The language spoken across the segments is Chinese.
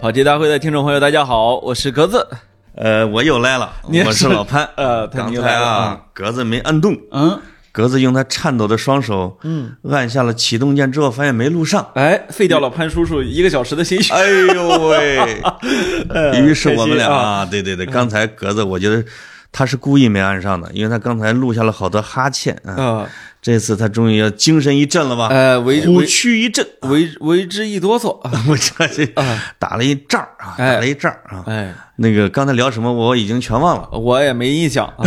跑题大会的听众朋友，大家好，我是格子。呃，我又来了，你我是老潘。呃刚才啊，格子没按动，嗯，格子用他颤抖的双手，嗯，按下了启动键之后，发现没录上。哎，废掉了潘叔叔一个小时的心血。哎呦喂！于是我们俩啊啊，对对对，刚才格子我觉得他是故意没按上的，因为他刚才录下了好多哈欠啊。啊，这次他终于要精神一振了吧？呃，为虎为躯一震，为为之一哆嗦。啊 我这这打了一仗啊，哎打了一仗啊。哎，那个刚才聊什么我已经全忘了。我也没印象啊，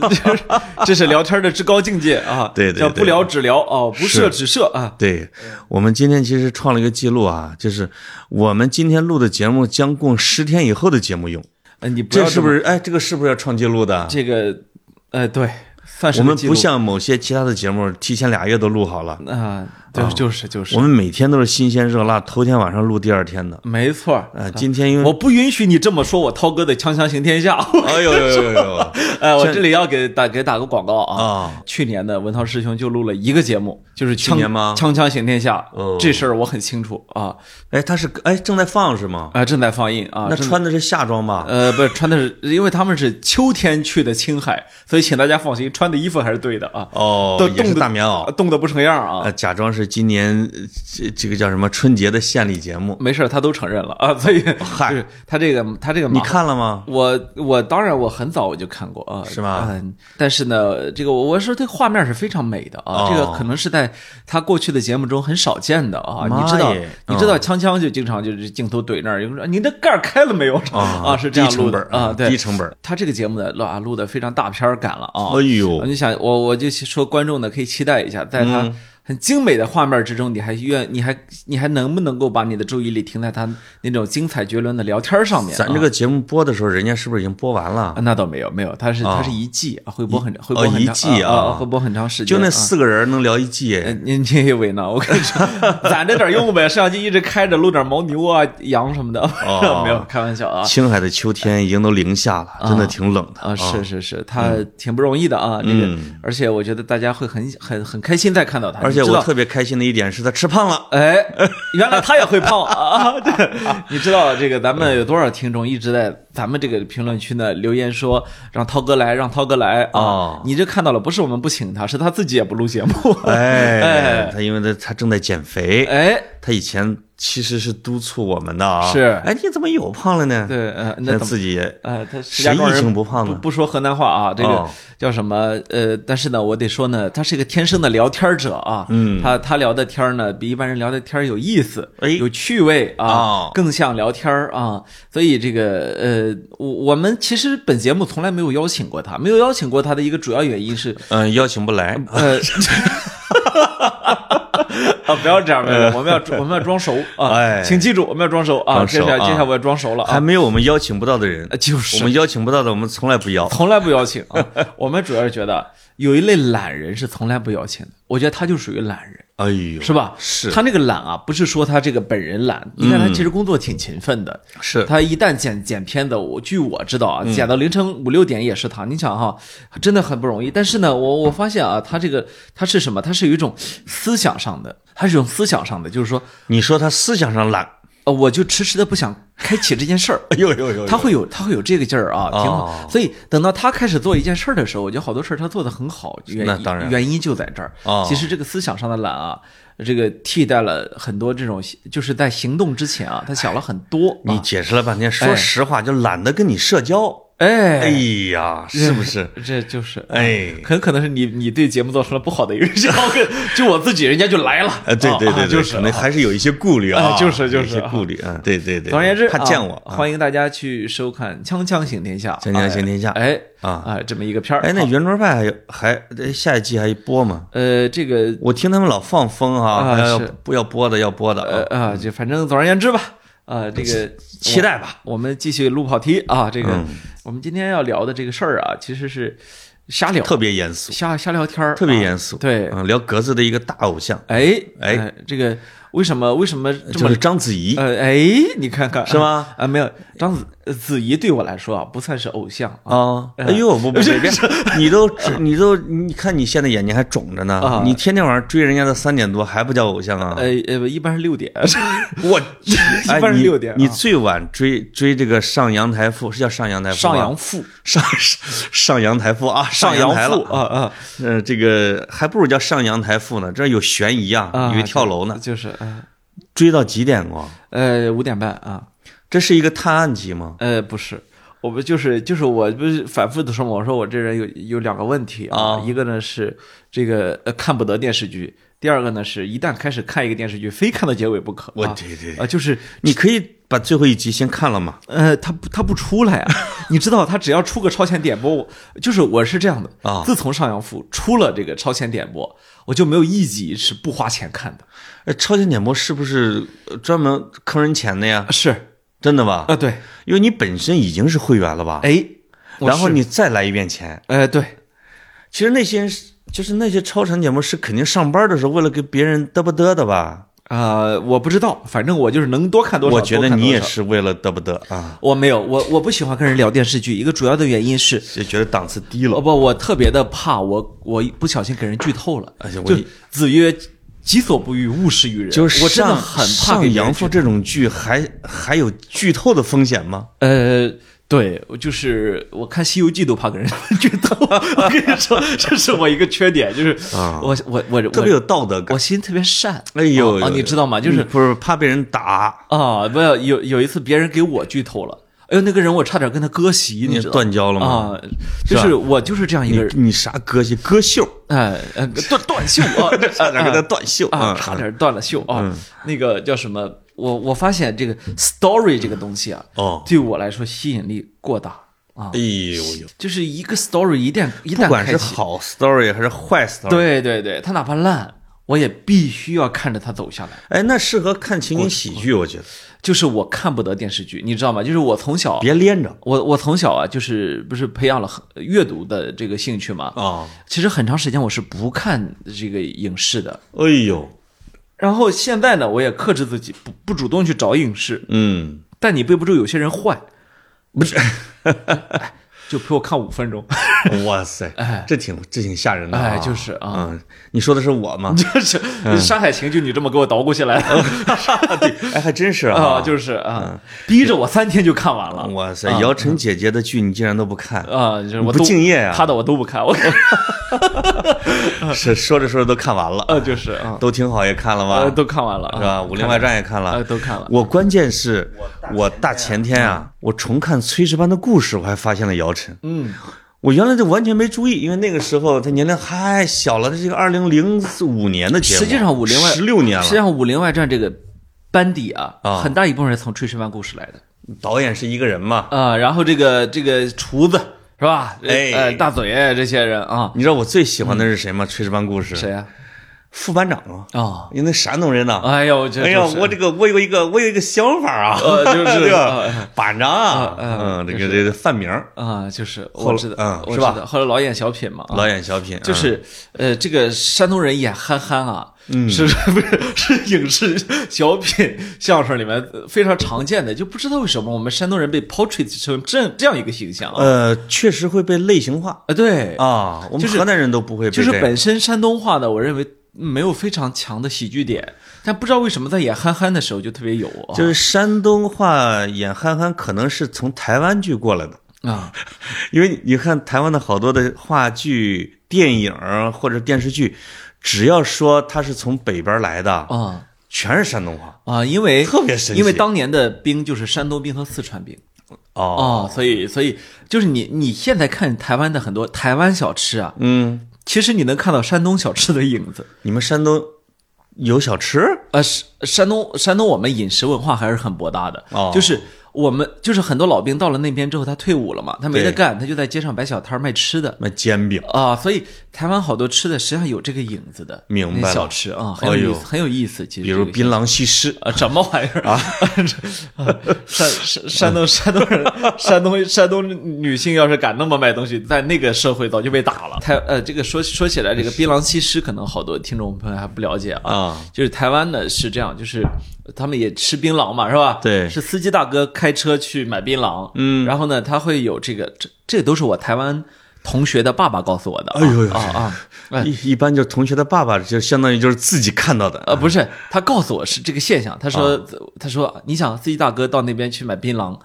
这是聊天的至高境界啊。对对对叫不聊只聊哦，不设只设啊。对，我们今天其实创了一个记录啊，就是我们今天录的节目将供十天以后的节目用，哎你这是不是？哎，这个是不是要创记录的？这个？哎，对，算是我们不像某些其他的节目，提前俩月都录好了，啊，对，就是就是我，们每天都是新鲜热辣，头天晚上录第二天的。没错儿。呃，今天因为我不允许你这么说我涛哥的《锵锵行天下》。哎呦呦呦呦哎，我这里要给打给打个广告啊！啊！去年的文涛师兄就录了一个节目，就是锵去年吗锵锵行天下，哦这事儿我很清楚啊哎，他是哎正在放是吗？啊，正在放映啊。那穿的是夏装吧？呃不是穿的是，因为他们是秋天去的青海，所以请大家放心，穿的衣服还是对的啊。哦都，冻的大棉袄。冻得不成样啊呃，。假装是今年呃这这个叫什么春节的献礼节目，没事，他都承认了 啊，所以嗨就是他这个他这个你看了吗？我我当然我很早我就看过啊，是吧嗯，但是呢，这个我我说这画面是非常美的啊，哦这个可能是在他过去的节目中很少见的啊。你知道，你知道，锵锵就经常就是镜头怼那儿，有人说你的盖儿开了没有 啊？是这样录的本啊，对低。成本。他这个节目呢，录啊录的非常大片感了啊。哎呦，你想，我我就说观众呢可以期待一下，在他嗯很精美的画面之中，你还愿你还你还能不能够把你的注意力停在他那种精彩绝伦的聊天上面？咱这个节目播的时候，人家是不是已经播完了啊，？那倒没有，没有，他是它啊是一季，会播很会哦播很长一季啊啊会播很长时间。就那啊四个人能聊一季呃，您您以为呢？我跟你说，攒着点用呗，摄像机一直开着，录点牦牛啊、羊什么的。哦 没有，开玩笑啊。青海的秋天已经都零下了，真的挺冷的啊，是是是，他挺不容易的啊，这个，而且我觉得大家会很很很开心再看到他，而且我特别开心的一点是他吃胖了。哎，原来他也会胖啊！对，你知道这个咱们有多少听众一直在咱们这个评论区呢留言说让涛哥来，让涛哥来啊哦！你这看到了，不是我们不请他，是他自己也不录节目。哎 哎，他因为他他正在减肥，哎，他以前其实是督促我们的啊。是哎，你怎么又胖了呢？对，呃，那自己也呃，他石家庄人不胖呢不说河南话啊，这个哦叫什么？呃，但是呢，我得说呢，他是一个天生的聊天者啊。嗯，他他聊的天呢，比一般人聊的天有意思，哎有趣味啊哦，更像聊天啊。所以这个呃，我我们其实本节目从来没有邀请过他，没有邀请过他的一个主要原因是，嗯邀请不来。呃。啊，不要这样，不要这样我们要我们要装熟啊！哎请记住，我们要装熟啊！接下来接下来我要装熟了啊！还没有我们邀请不到的人呃，就是我们邀请不到的，我们从来不邀。从来不邀请啊。我们主要是觉得有一类懒人是从来不邀请的，我觉得他就属于懒人，哎呦，是吧？是他那个懒啊，不是说他这个本人懒，你看他其实工作挺勤奋的。是他一旦剪剪片子，我据我知道啊，剪到凌晨五六点也是他。你想哈，真的很不容易。但是呢，我我发现啊，他这个他是什么？他是有一种思想上的，他是一种思想上的，就是说，你说他思想上懶，呃，我就迟迟的不想开启这件事儿。哎呦呦呦，他会有他会有这个劲儿啊，挺好。哦所以等到他开始做一件事儿的时候，我觉得好多事儿他做的很好，原因那当然原因就在这儿。哦其实这个思想上的懒啊，这个替代了很多这种，就是在行动之前啊，他想了很多。啊你解释了半天，说实话就懒得跟你社交。哎哎呀，是不是？这就是哎很可能是你你对节目造成了不好的影响。就我自己，人家就来了。哎，对对啊对，就是可能还是有一些顾虑啊，哎就是就是有一些顧慮啊，对对对。总而言之，他见我欢，迎大家去收看《锵锵行天下》。锵锵行天下哎啊啊，这么一个片儿。哎，那圆桌派还有还呃下一季还播吗？呃，这个我听他们老放风啊哈，要要播的要播的啊，呃啊，就反正总而言之吧，啊，这个期待吧。我们继续录跑题啊，这个嗯我们今天要聊的这个事儿啊，其实是瞎聊，特别严肃，瞎瞎聊天儿，特別啊嚴肅。对，嗯，聊格子的一个大偶像，哎哎呃这个为什么为什么这么就是章子怡。呃哎，你看看是吗？啊，没有章子呃子怡对我来说啊，不算是偶像啊。啊，哎呦，不不你都你都，你看你现在眼睛还肿着呢啊，你天天晚上追人家的三点多还不叫偶像啊？呃呃，一般是六点，我 一般是六点啊。你最晚追追这个上阳台妇是叫上阳台妇吗？上阳赋，上上阳台妇啊，上阳台了啊啊呃，这个还不如叫上阳台妇呢，这有悬疑啊，啊！以为跳楼呢。就是呃追到几点过？呃五点半啊，这是一个探案集吗？呃不是。我不就是就是我不是反复的说嘛，我说我这人有有两个问题啊，啊一个呢是这个呃看不得电视剧，第二个呢是一旦开始看一个电视剧，非看到结尾不可。啊我对对啊，就是你可以把最后一集先看了吗？呃，他不他不出来啊！你知道，他只要出个超前点播，我就是我是这样的啊自从上阳赋出了这个超前点播，我就没有一集是不花钱看的。呃，超前点播是不是呃专门坑人钱的呀？是真的吧？啊，对，因为你本身已经是会员了吧？哎，然后你再来一遍钱。哎对，其实那些人是就是那些超长节目是肯定上班的时候为了给别人嘚不嘚的吧？啊，我不知道，反正我就是能多看多少。我觉得。你也是为了嘚不嘚啊，我没有，我我不喜欢跟人聊电视剧，一个主要的原因是，就觉得档次低了。哦不，我特别的怕我我不小心给人剧透了。而且我就子曰：“己所不欲，勿施于人。”就是我真的很怕上给别人剧阳赋这种剧还还有剧透的风险吗？呃，对，我就是我看《西游记》都怕给人 剧透。我跟你说，这是我一个缺点，就是啊我我我特别有道德感。我心特别善。哎呦，你知道吗？就是不是怕被人打，啊，不要有有一次别人给我剧透了，哎呦，那个人我差点跟他割席，你知道吗断交了吗？啊，就是我就是这样一个人，你啥歌戏？歌袖，哎，呃断断袖 啊，差点跟他断袖啊，嗯差点断了袖啊。那个叫什么？我我发现这个 story 这个东西啊，哦，对我来说吸引力过大啊哎。呦呦，就是一个 story 一旦一旦不管，是好 story 还是坏 story，，对对对，它哪怕烂，我也必须要看着它走下来。哎，那适合看情景喜剧，我觉得就是我看不得电视剧，你知道吗？就是我从小，别连着我我从小啊，就是不是培养了很阅读的这个兴趣嘛。啊。其实很长时间我是不看这个影视的，哎呦，然后现在呢，我也克制自己，不不主动去找影视。嗯，但你背不住有些人坏，不是，就陪我看五分钟，哇塞，哎。这挺这挺吓人的啊，哎就是啊。嗯，你说的是我吗？就是《山海情》就你这么给我捣鼓起来的 哎，还真是啊，就是啊，逼着我三天就看完了。哇塞，姚晨姐姐的剧你竟然都不看，啊，就是我不敬业啊她的我都不看，我是说着说着都看完了，呃就是啊，都挺好，也看了呃吧？都看完了，是吧？啊《武林外传》也看呃了。都看了。我关键是我大前天啊，我重看《炊事班的故事》，我还发现了姚晨。嗯，我原来就完全没注意，因为那个时候他年龄还小了。这个二零零五年的节目，实际上武林外十六年了，实际上《武林外传》这个班底啊，啊很大一部分是从《炊事班故事》来的导演是一个人嘛。啊。然后这个这个厨子是吧？哎呃大嘴这些人啊，你知道我最喜欢的是谁吗？炊事班故事》谁呀？副班长啊，啊，因为那山东人呐。哎呦，这哎呀，就是。我这个我有一个我有一个想法啊，呃就是？班长啊，啊嗯，这个这个范明，啊，就是我知道，嗯是吧？后来老演小品嘛，啊。老演小品，嗯就是呃，这个山东人演憨憨啊，是不是 是影视小品相声里面非常常见的？就不知道为什么我们山东人被 portray 成这这样一个形象啊？呃，确实会被类型化。呃，对，啊，我们河南人都不会被就是本身山东话呢，我认为没有非常强的喜剧点，但不知道为什么在演憨憨的时候就特别有啊，就是山东话演憨憨，可能是从台湾剧过来的，啊，因为你看台湾的好多的话剧、电影或者电视剧，只要说他是从北边来的，啊。全是山东话。啊，因为特别神奇。因为当年的兵就是山东兵和四川兵。哦，哦，所以所以就是你你现在看台湾的很多台湾小吃啊，嗯，其实你能看到山东小吃的影子。你们山东有小吃？呃，山山东山东我们饮食文化还是很博大的，哦就是我们就是很多老兵到了那边之后，他退伍了嘛，他没得干，他就在街上摆小摊儿卖吃的。卖煎饼。啊，所以台湾好多吃的实际上有这个影子的，明白小吃啊，很有很有意思。其实比如槟榔西施，啊，什么玩意儿 啊？山山山东山东人，山东山东女性要是敢那么卖东西，在那个社会早就被打了。台呃，这个说说起来，这个槟榔西施可能好多听众朋友还不了解啊。啊就是台湾呢是这样，就是他们也吃槟榔嘛，是吧？对是司机大哥开车去买槟榔，嗯然后呢，他会有这个，这这都是我台湾同学的爸爸告诉我的啊，哎呦呦啊啊，哎一一般就是同学的爸爸，就相当于就是自己看到的。呃，不是，他告诉我是这个现象。他说，他说，你想，司机大哥到那边去买槟榔，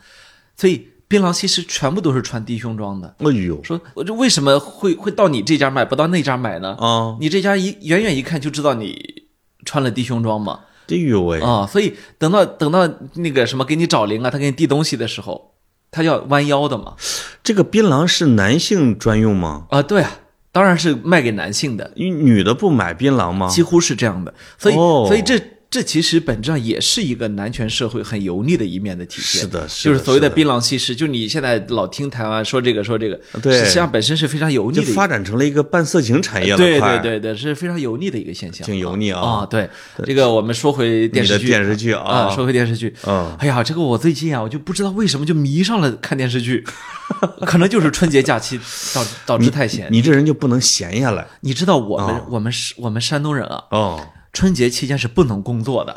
所以槟榔西施全部都是穿低胸装的。哎呦，说，我这为什么会会到你这家买，不到那家买呢？啊，你这家一远远一看就知道你穿了低胸装嘛。哎呦喂，啊、所以等到等到那个什么给你找零啊，他给你递东西的时候，他要弯腰的嘛。这个槟榔是男性专用吗？啊，对啊，当然是卖给男性的。因为女的不买槟榔吗？几乎是这样的，所以、哦所以这这其实本质上也是一个男权社会很油腻的一面的体现。是的是的就是所谓的槟榔西施，就你现在老听台湾说这个说这个，对。实际上本身是非常油腻的。就发展成了一个半色情产业了，对对对对，是非常油腻的一个现象，挺油腻啊。啊！对，这个我们说回电视剧，电视剧啊。啊，说回电视剧，嗯。哎呀，这个我最近啊，我就不知道为什么就迷上了看电视剧，可能就是春节假期导导致太闲。你这人就不能闲下来。你知道我们哦我们是我们山东人啊，哦，春节期间是不能工作的。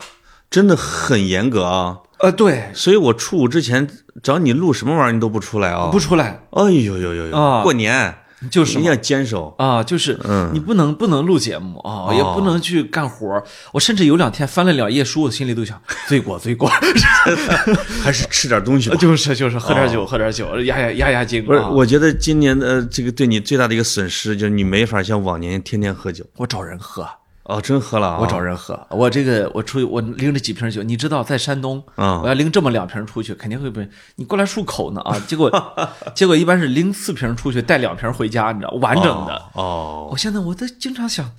真的很严格啊。呃，对，所以我初五之前找你录什么玩意儿你都不出来啊。不出来哎呦呦呦呦，啊过年就是嘛一定要坚守。啊，就是你不能不能录节目啊，也不能去干活儿。我甚至有两天翻了两页书，我心里都想罪过罪过。还是吃点东西吧。就是就是喝点酒，喝点酒，压压压压惊。不是，啊我觉得今年的呃这个对你最大的一个损失就是你没法像往年天天喝酒。我找人喝，哦，真喝了啊！我找人喝。我这个我出去，我拎着几瓶酒，你知道，在山东，啊我要拎这么两瓶出去，肯定会被你过来漱口呢啊。结果 结果一般是拎四瓶出去，带两瓶回家，你知道，完整的。哦我现在我都经常想，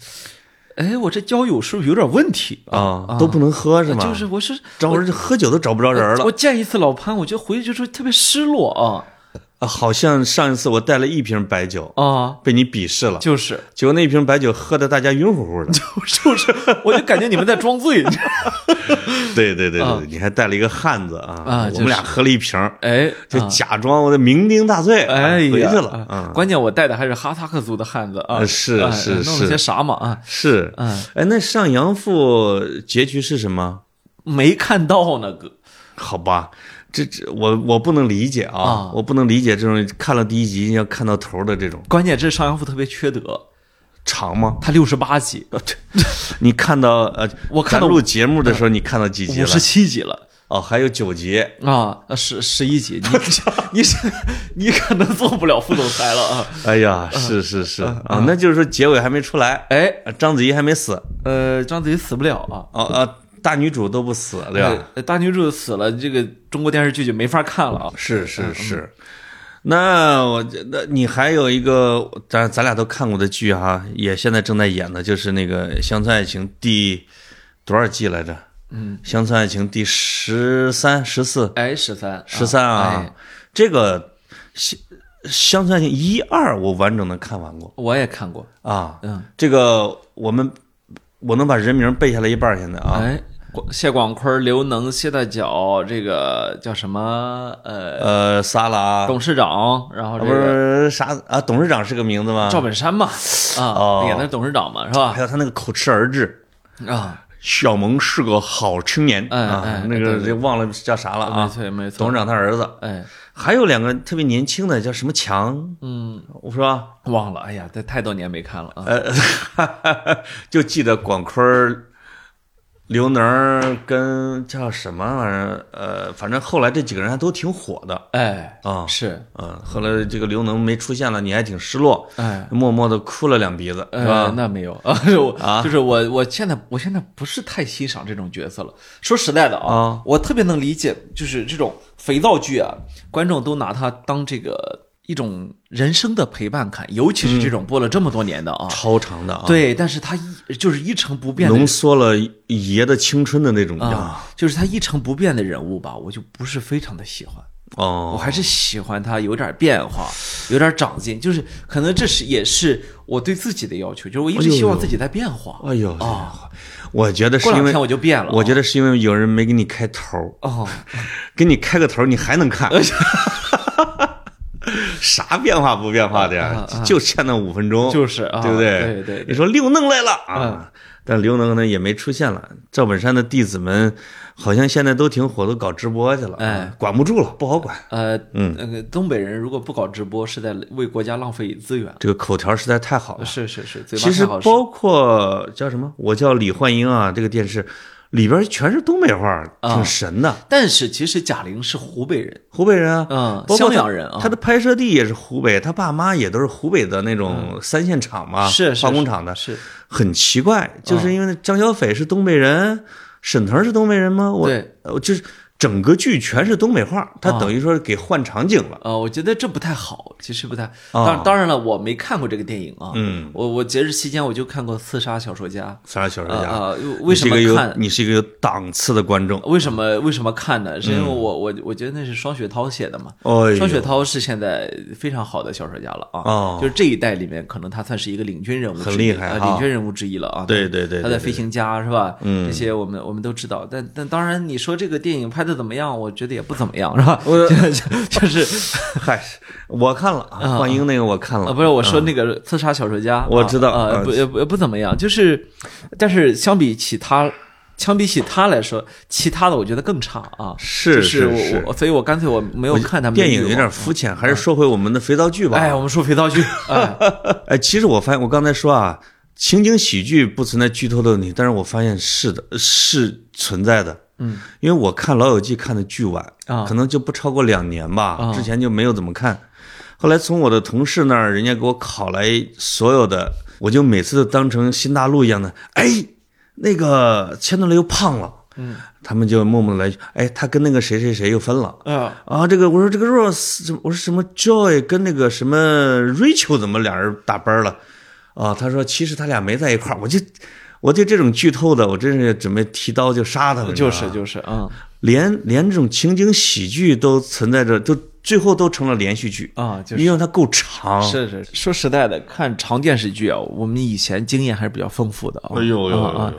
哎，我这交友是不是有点问题啊，都不能喝是吗？就是我是找人喝酒都找不着人了我见一次老潘，我就回去就说特别失落啊啊！好像上一次我带了一瓶白酒，啊，被你鄙视了，就是结果那瓶白酒喝的大家晕乎乎的。就是，我就感觉你们在装醉，对对对对，你还带了一个汉子啊！啊我们俩喝了一瓶，哎，就啊假装我的酩酊大醉，哎，回去了。啊嗯，关键我带的还是哈萨克族的汉子啊，是是啊是弄了是些啥嘛啊？是，嗯，哎，那上阳赋结局是什么？没看到呢，哥。好吧，这这我我不能理解啊，啊我不能理解这种看了第一集要看到头的这种关键这上阳赋特别缺德，长吗？他六十八集，你看到呃，我看到录节目的时候，你看到几集了？五十七集了。哦，还有九集。啊，呃十十一集，你 你是你可能做不了副总裁了啊！哎呀，是是是啊，那就是说结尾还没出来，哎，啊章子怡还没死，呃，章子怡死不了啊，哦啊，大女主都不死，对吧？呃大女主死了，这个中国电视剧就没法看了啊。是是是。那我觉得你还有一个，咱咱俩都看过的剧哈，也现在正在演的，就是那个《乡村爱情》第多少季来着？嗯，《乡村爱情》第十三、十四、哎，十三，十三啊哎。这个乡乡村爱情一二我完整的看完过我也看过，啊。嗯，这个我们我能把人名背下来一半现在啊。哎，广谢广坤、刘能、谢大脚，这个叫什么？呃，呃，萨拉董事长，然后这不是啥啊？董事长是个名字吗？赵本山嘛，啊，哦演的是董事长嘛，是吧还？有他那个口吃儿子。啊，小蒙是个好青年哎啊哎，那个忘了叫啥了没啊？错没错，董事长他儿子，哎，还有两个特别年轻的，叫什么强，嗯，我说，忘了，哎呀，这太多年没看了啊。呃，就记得广坤儿、刘能跟叫什么玩意儿，呃，反正后来这几个人还都挺火的哎，啊。是，嗯，后来这个刘能没出现了，你还挺失落，哎，默默的哭了两鼻子，是呃吧？，那没有 啊，我啊就是我，我现在我现在不是太欣赏这种角色了。说实在的啊啊，我特别能理解，就是这种肥皂剧啊，观众都拿它当这个一种人生的陪伴感，尤其是这种播了这么多年的啊。超长的啊，，对，但是它一就是一成不变的浓缩了爷的青春的那种呀。啊，就是他一成不变的人物吧，我就不是非常的喜欢。哦，我还是喜欢他有点变化，有点长进，就是可能这是也是我对自己的要求，就是我一直希望自己在变化。哎呦啊，我觉得是因为我就变了啊。我觉得是因为有人没给你开头儿，哦，给你开个头，你还能看。啥变化不变化的呀？就欠那五分钟，就是啊，对不对？对对，你说刘能来了啊，但刘能呢也没出现了。赵本山的弟子们好像现在都挺火，都搞直播去了，哎，管不住了，不好管。呃，嗯，那个东北人如果不搞直播，是在为国家浪费资源。这个口条实在太好了，是是是，其实包括叫什么，我叫李焕英啊，这个电视。里边全是东北话，挺神的。但是其实贾玲是湖北人，湖北人啊，嗯，襄阳人啊。他的拍摄地也是湖北，他爸妈也都是湖北的那种三线厂嘛，是化工厂的。是很奇怪，就是因为张小斐是东北人，沈腾是东北人吗？我，我就是。整个剧全是东北话，他等于说是给换场景了。啊，我觉得这不太好，其实不太。当当然了，我没看过这个电影啊。嗯，我我节日期间我就看过《刺杀小说家》。刺杀小说家啊，为什么看？你是一个有档次的观众。为什么为什么看呢？是因为我我我觉得那是双雪涛写的嘛。哦。双雪涛是现在非常好的小说家了啊。哦。就是这一代里面，可能他算是一个领军人物，很厉害，领军人物之一了啊。对对对。他在《飞行家》是吧？嗯。这些我们我们都知道，但但当然，你说这个电影拍的怎么样？我觉得。也不怎么样，是吧？我就是，嗨，我看了啊，幻影那个我看了，不是我说那个刺杀小说家，我知道啊，不也不不怎么样，就是，但是相比起他，相比起他来说，其他的我觉得更差啊，是是我，所以我干脆我没有看他们电影有点肤浅，还是说回我们的肥皂剧吧。哎，我们说肥皂剧，哎，其实我发现我刚才说啊。情景喜剧不存在剧透的问题，但是我发现是的，是存在的。嗯，因为我看《老友记》看的巨晚啊，可能就不超过两年吧，之前就没有怎么看。后来从我的同事那儿，人家给我拷来所有的，我就每次都当成新大陆一样的。哎，那个钱德勒又胖了。嗯，他们就默默的来，哎，他跟那个谁谁谁又分了。啊啊，这个我说这个 Rose，我说什么 Joy 跟那个什么 Rachel 怎么俩人打班了？啊，他说其实他俩没在一块儿，我就，我对这种剧透的，我真是准备提刀就杀他们。就是就是啊，连连这种情景喜剧都存在着，都最后都成了连续剧啊，因为它够长。是是，说实在的，看长电视剧啊，我们以前经验还是比较丰富的啊。哎呦呦呦！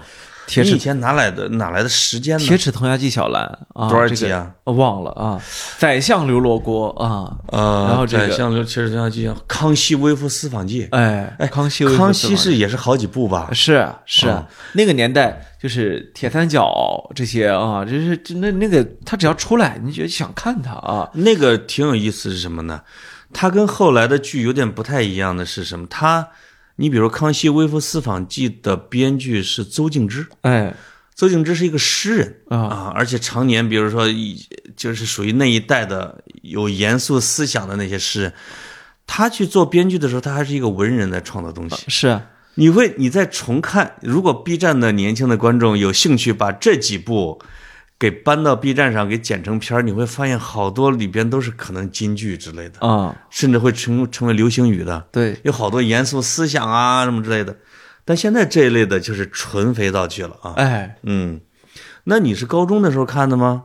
铁齿以前哪来的哪来的时间呢？铁齿铜牙纪晓岚啊，多少集啊？忘了啊。宰相刘罗锅啊，呃，然后这个宰相刘铁齿铜牙纪康熙微服私访记，哎哎，康熙康熙是也是好几部吧？是是，那个年代就是铁三角这些啊，就是那那个他只要出来，你就想看他啊。那个挺有意思是什么呢？他跟后来的剧有点不太一样的是什么？他。你比如《康熙微服私访记》的编剧是邹静之，哎，邹静之是一个诗人啊，而且常年比如说就是属于那一代的有严肃思想的那些诗人，他去做编剧的时候，他还是一个文人在创作东西。是，你会你在重看，如果 B 站的年轻的观众有兴趣把这几部。给搬到 B 站上给剪成片儿，你会发现好多里边都是可能金句之类的啊，甚至会成成为流行语的。对，有好多严肃思想啊什么之类的。但现在这一类的就是纯肥皂剧了啊。哎，嗯，那你是高中的时候看的吗？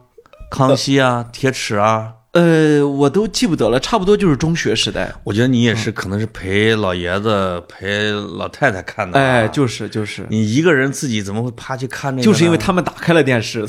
康熙啊，铁齿啊。呃，我都记不得了，差不多就是中学时代。我觉得你也是，可能是陪老爷子、陪老太太看的。哎，就是就是，你一个人自己怎么会趴去看那个？就是因为他们打开了电视。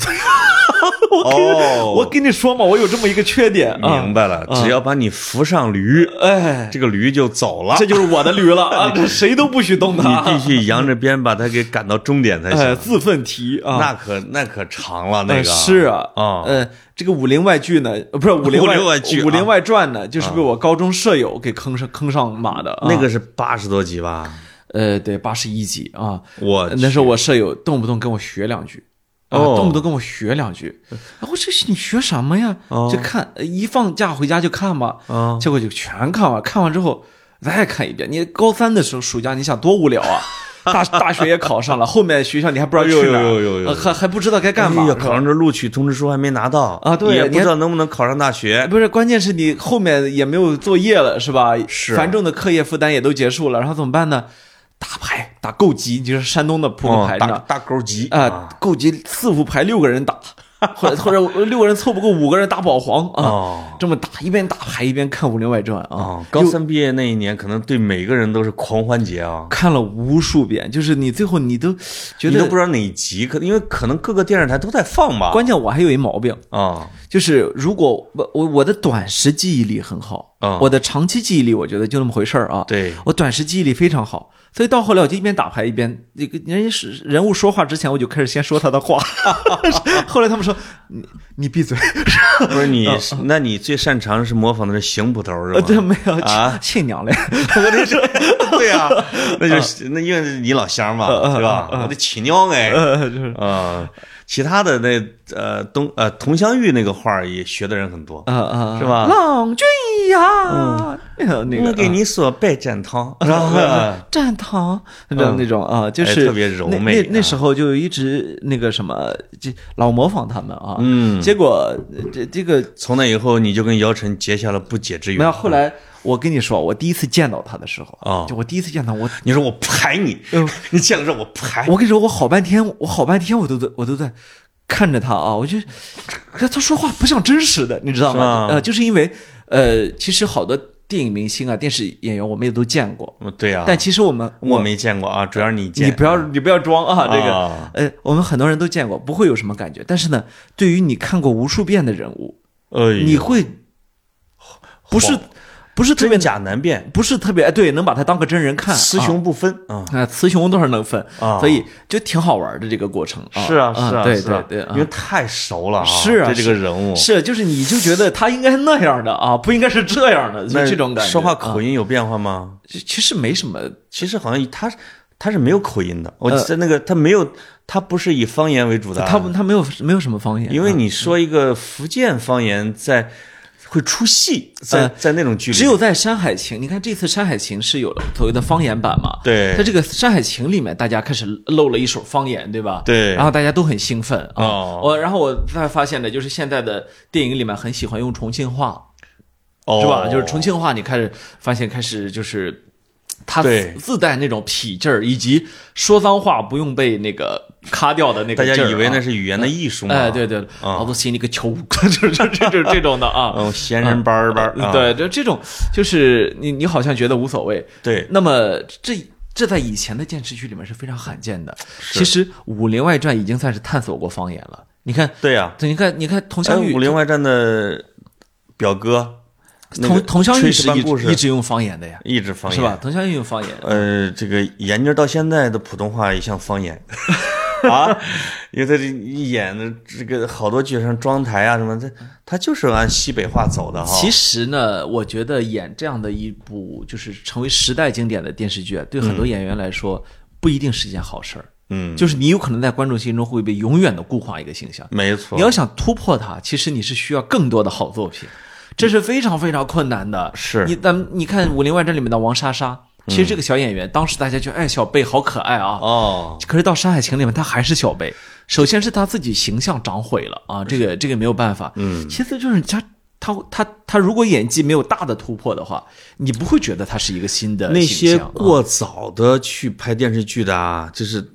哦，我跟你说嘛，我有这么一个缺点。明白了，只要把你扶上驴，哎，这个驴就走了，这就是我的驴了 啊！谁都不许动它，你必须扬着鞭把它给赶到终点才行。自奋蹄啊，那可那可长了那个。是啊，啊，呃，这个《武林外剧》呢，不是《武林外剧》，《武林外传》呢，就是被我高中舍友给坑上坑上马的。那个是八十多集吧？呃，对，八十一集啊。我那时候我舍友动不动跟我学两句。啊，动不动跟我学两句，然后这是你学什么呀？就看一放假回家就看嘛，结果就全看完。看完之后再看一遍。你高三的时候暑假，你想多无聊啊？大大学也考上了，后面学校你还不知道去哪，还还不知道该干嘛。考上这录取通知书还没拿到啊？对，也不知道能不能考上大学。不是，关键是你后面也没有作业了，是吧？是，繁重的课业负担也都结束了，然后怎么办呢？打牌打够级，就是山东的扑克牌，打打够级啊，够级四副牌六个人打，或者 或者六个人凑不够五个人打保皇啊，这么打一边打牌一边看《武林外传》啊。高三毕业那一年，可能对每个人都是狂欢节啊，看了无数遍，就是你最后你都觉得都不知道哪集，可因为可能各个电视台都在放吧。关键我还有一毛病啊，就是如果我我我的短时记忆力很好。啊。我的长期记忆力我觉得就那么回事儿啊。对，我短时记忆力非常好，所以到后来我就一边打牌一边那个人家是人物说话之前，我就开始先说他的话。后来他们说你你闭嘴，不是你，那你最擅长是模仿的是邢捕头是呃，吧？对，没有啊？亲娘嘞，我这是对呀，那就是那因为你老乡嘛，是吧？我的亲娘哎，呃，就是。啊，其他的那呃东呃佟湘玉那个画也学的人很多，啊啊，是吧？郎君呀，那个我给你说白展堂，是吧？战堂那种那种啊，就哎是特别柔那美啊。那那时候就一直那个什么，就老模仿他们啊。嗯。结果呃这这个从那以后，你就跟姚晨结下了不解之没有。后来我跟你说，我第一次见到他的时候啊就我第一次见他，我你说我排你，你见了之后我排，我跟你说，我好半天，我好半天我都在我都在看着他啊，我就可他说话不像真实的，你知道吗？吗？呃，就是因为呃，其实好多电影明星啊、电视演员我们也都见过，嗯对呀，但其实我们我没见过啊，主要是你见，你不要你不要装啊，这个。啊呃，我们很多人都见过，不会有什么感觉。但是呢，对于你看过无数遍的人物，哎，你会不是好不是特别假难辨，不是特别哎，对，能把它当个真人看，雌雄不分啊。啊，雌雄都是能分啊。所以就挺好玩的这个过程。是啊，是啊，对是啊。对对，因为太熟了啊，是啊对这个人物，是，就是你就觉得他应该是那样的啊，不应该是这样的，就那这种感觉。说话啊口音有变化吗？其其实没什么，其实好像他他是没有口音的，我呃。记得那个他没有，他不是以方言为主的啊，他他没有没有什么方言，啊因为你说一个福建方言在会出戏，在呃在那种剧里，只有在《山海情》，你看这次《山海情》是有了所谓的方言版嘛？对在这个《山海情》里面，大家开始露了一手方言，对吧？对然后大家都很兴奋啊。哦我然后我才发现的就是现在的电影里面很喜欢用重庆话，哦是吧？就是重庆话，你开始发现开始就是。它对自带那种痞劲儿，以及说脏话不用被那个 卡掉的那个劲儿啊、大家以为那是语言的艺术嘛？哎，对对，啊老子心里个球，就是这这这这种的啊。哦，闲人班儿班儿，啊对，就这种就是你你好像觉得无所谓，对，那么这这在以前的电视剧里面是非常罕见的。其实《武林外传》已经算是探索过方言了。你看，对呀。你看，你看佟哎，《湘玉武，林外传》的表哥，那个佟佟湘玉炊是一一直用方言的呀，一直方言是吧？？佟湘玉用方言，呃，这个闫妮到现在的普通话也像方言 啊，因为他这一演的这个好多剧上妆台啊什么，他他就是按西北话走的哈。其实呢，我觉得演这样的一部就是成为时代经典的电视剧啊，对很多演员来说不一定是一件好事儿。嗯，就是你有可能在观众心中会被永远的固化一个形象。没错。你要想突破它，其实你是需要更多的好作品，这是非常非常困难的。是你咱们你看《武林外传》里面的王莎莎，其实这个小演员，当时大家觉得哎小贝好可爱啊，哦，可是到《山海情》里面，她还是小贝。首先是她自己形象长毁了啊，这个这个没有办法。嗯，其次就是她她她她如果演技没有大的突破的话，你不会觉得她是一个新的那些过早的去拍电视剧的啊，就是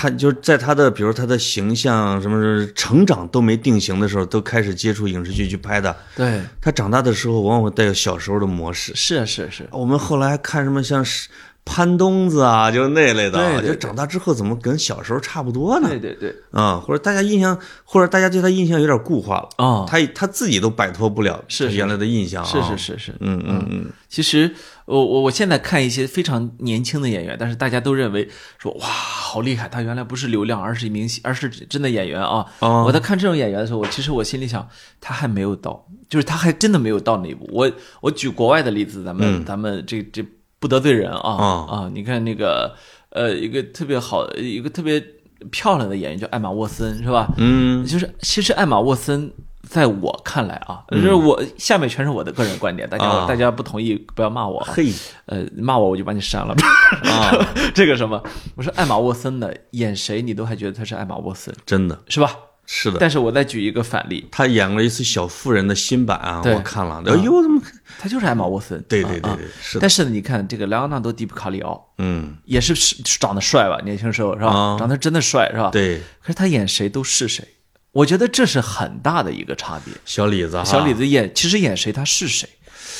他就是在他的比如他的形象什么成长都没定型的时候，都开始接触影视剧去拍的。对，他长大的时候，往往会带有小时候的模式。是啊是是，我们后来看什么像是潘东子啊，就那类的啊，对对对。就长大之后怎么跟小时候差不多呢？对对对，啊，或者大家印象，或者大家对他印象有点固化了，啊他他自己都摆脱不了是是。原来的印象啊。是是是是，嗯嗯嗯，其实我我我现在看一些非常年轻的演员，但是大家都认为说哇好厉害，他原来不是流量，而是明星，而是真的演员啊。哦。我在看这种演员的时候，我其实我心里想，他还没有到，就是他还真的没有到那一步。我我举国外的例子，咱们、咱们这这不得罪人啊、哦啊！你看那个呃一个特别好一个特别漂亮的演员叫艾玛沃森是吧？嗯，就是其实艾玛沃森，在我看来啊，就是我下面全是我的个人观点，大家、啊大家不同意不要骂我啊。嘿呃，骂我我就把你删了。啊，这个什么，我说艾玛沃森的演谁你都还觉得他是艾玛沃森真的是吧？是的。但是我再举一个反例，他演过一次小妇人的新版啊，我看了，哎呦，怎么？他就是艾玛沃森。对对对啊对，是的，但是呢，你看这个莱昂纳多·迪普卡里奥嗯，也是是长得帅吧，年轻时候是吧？啊长得真的帅是吧？。对，可是他演谁都是谁，我觉得这是很大的一个差别。小李子哈，小李子演其实演谁他是谁，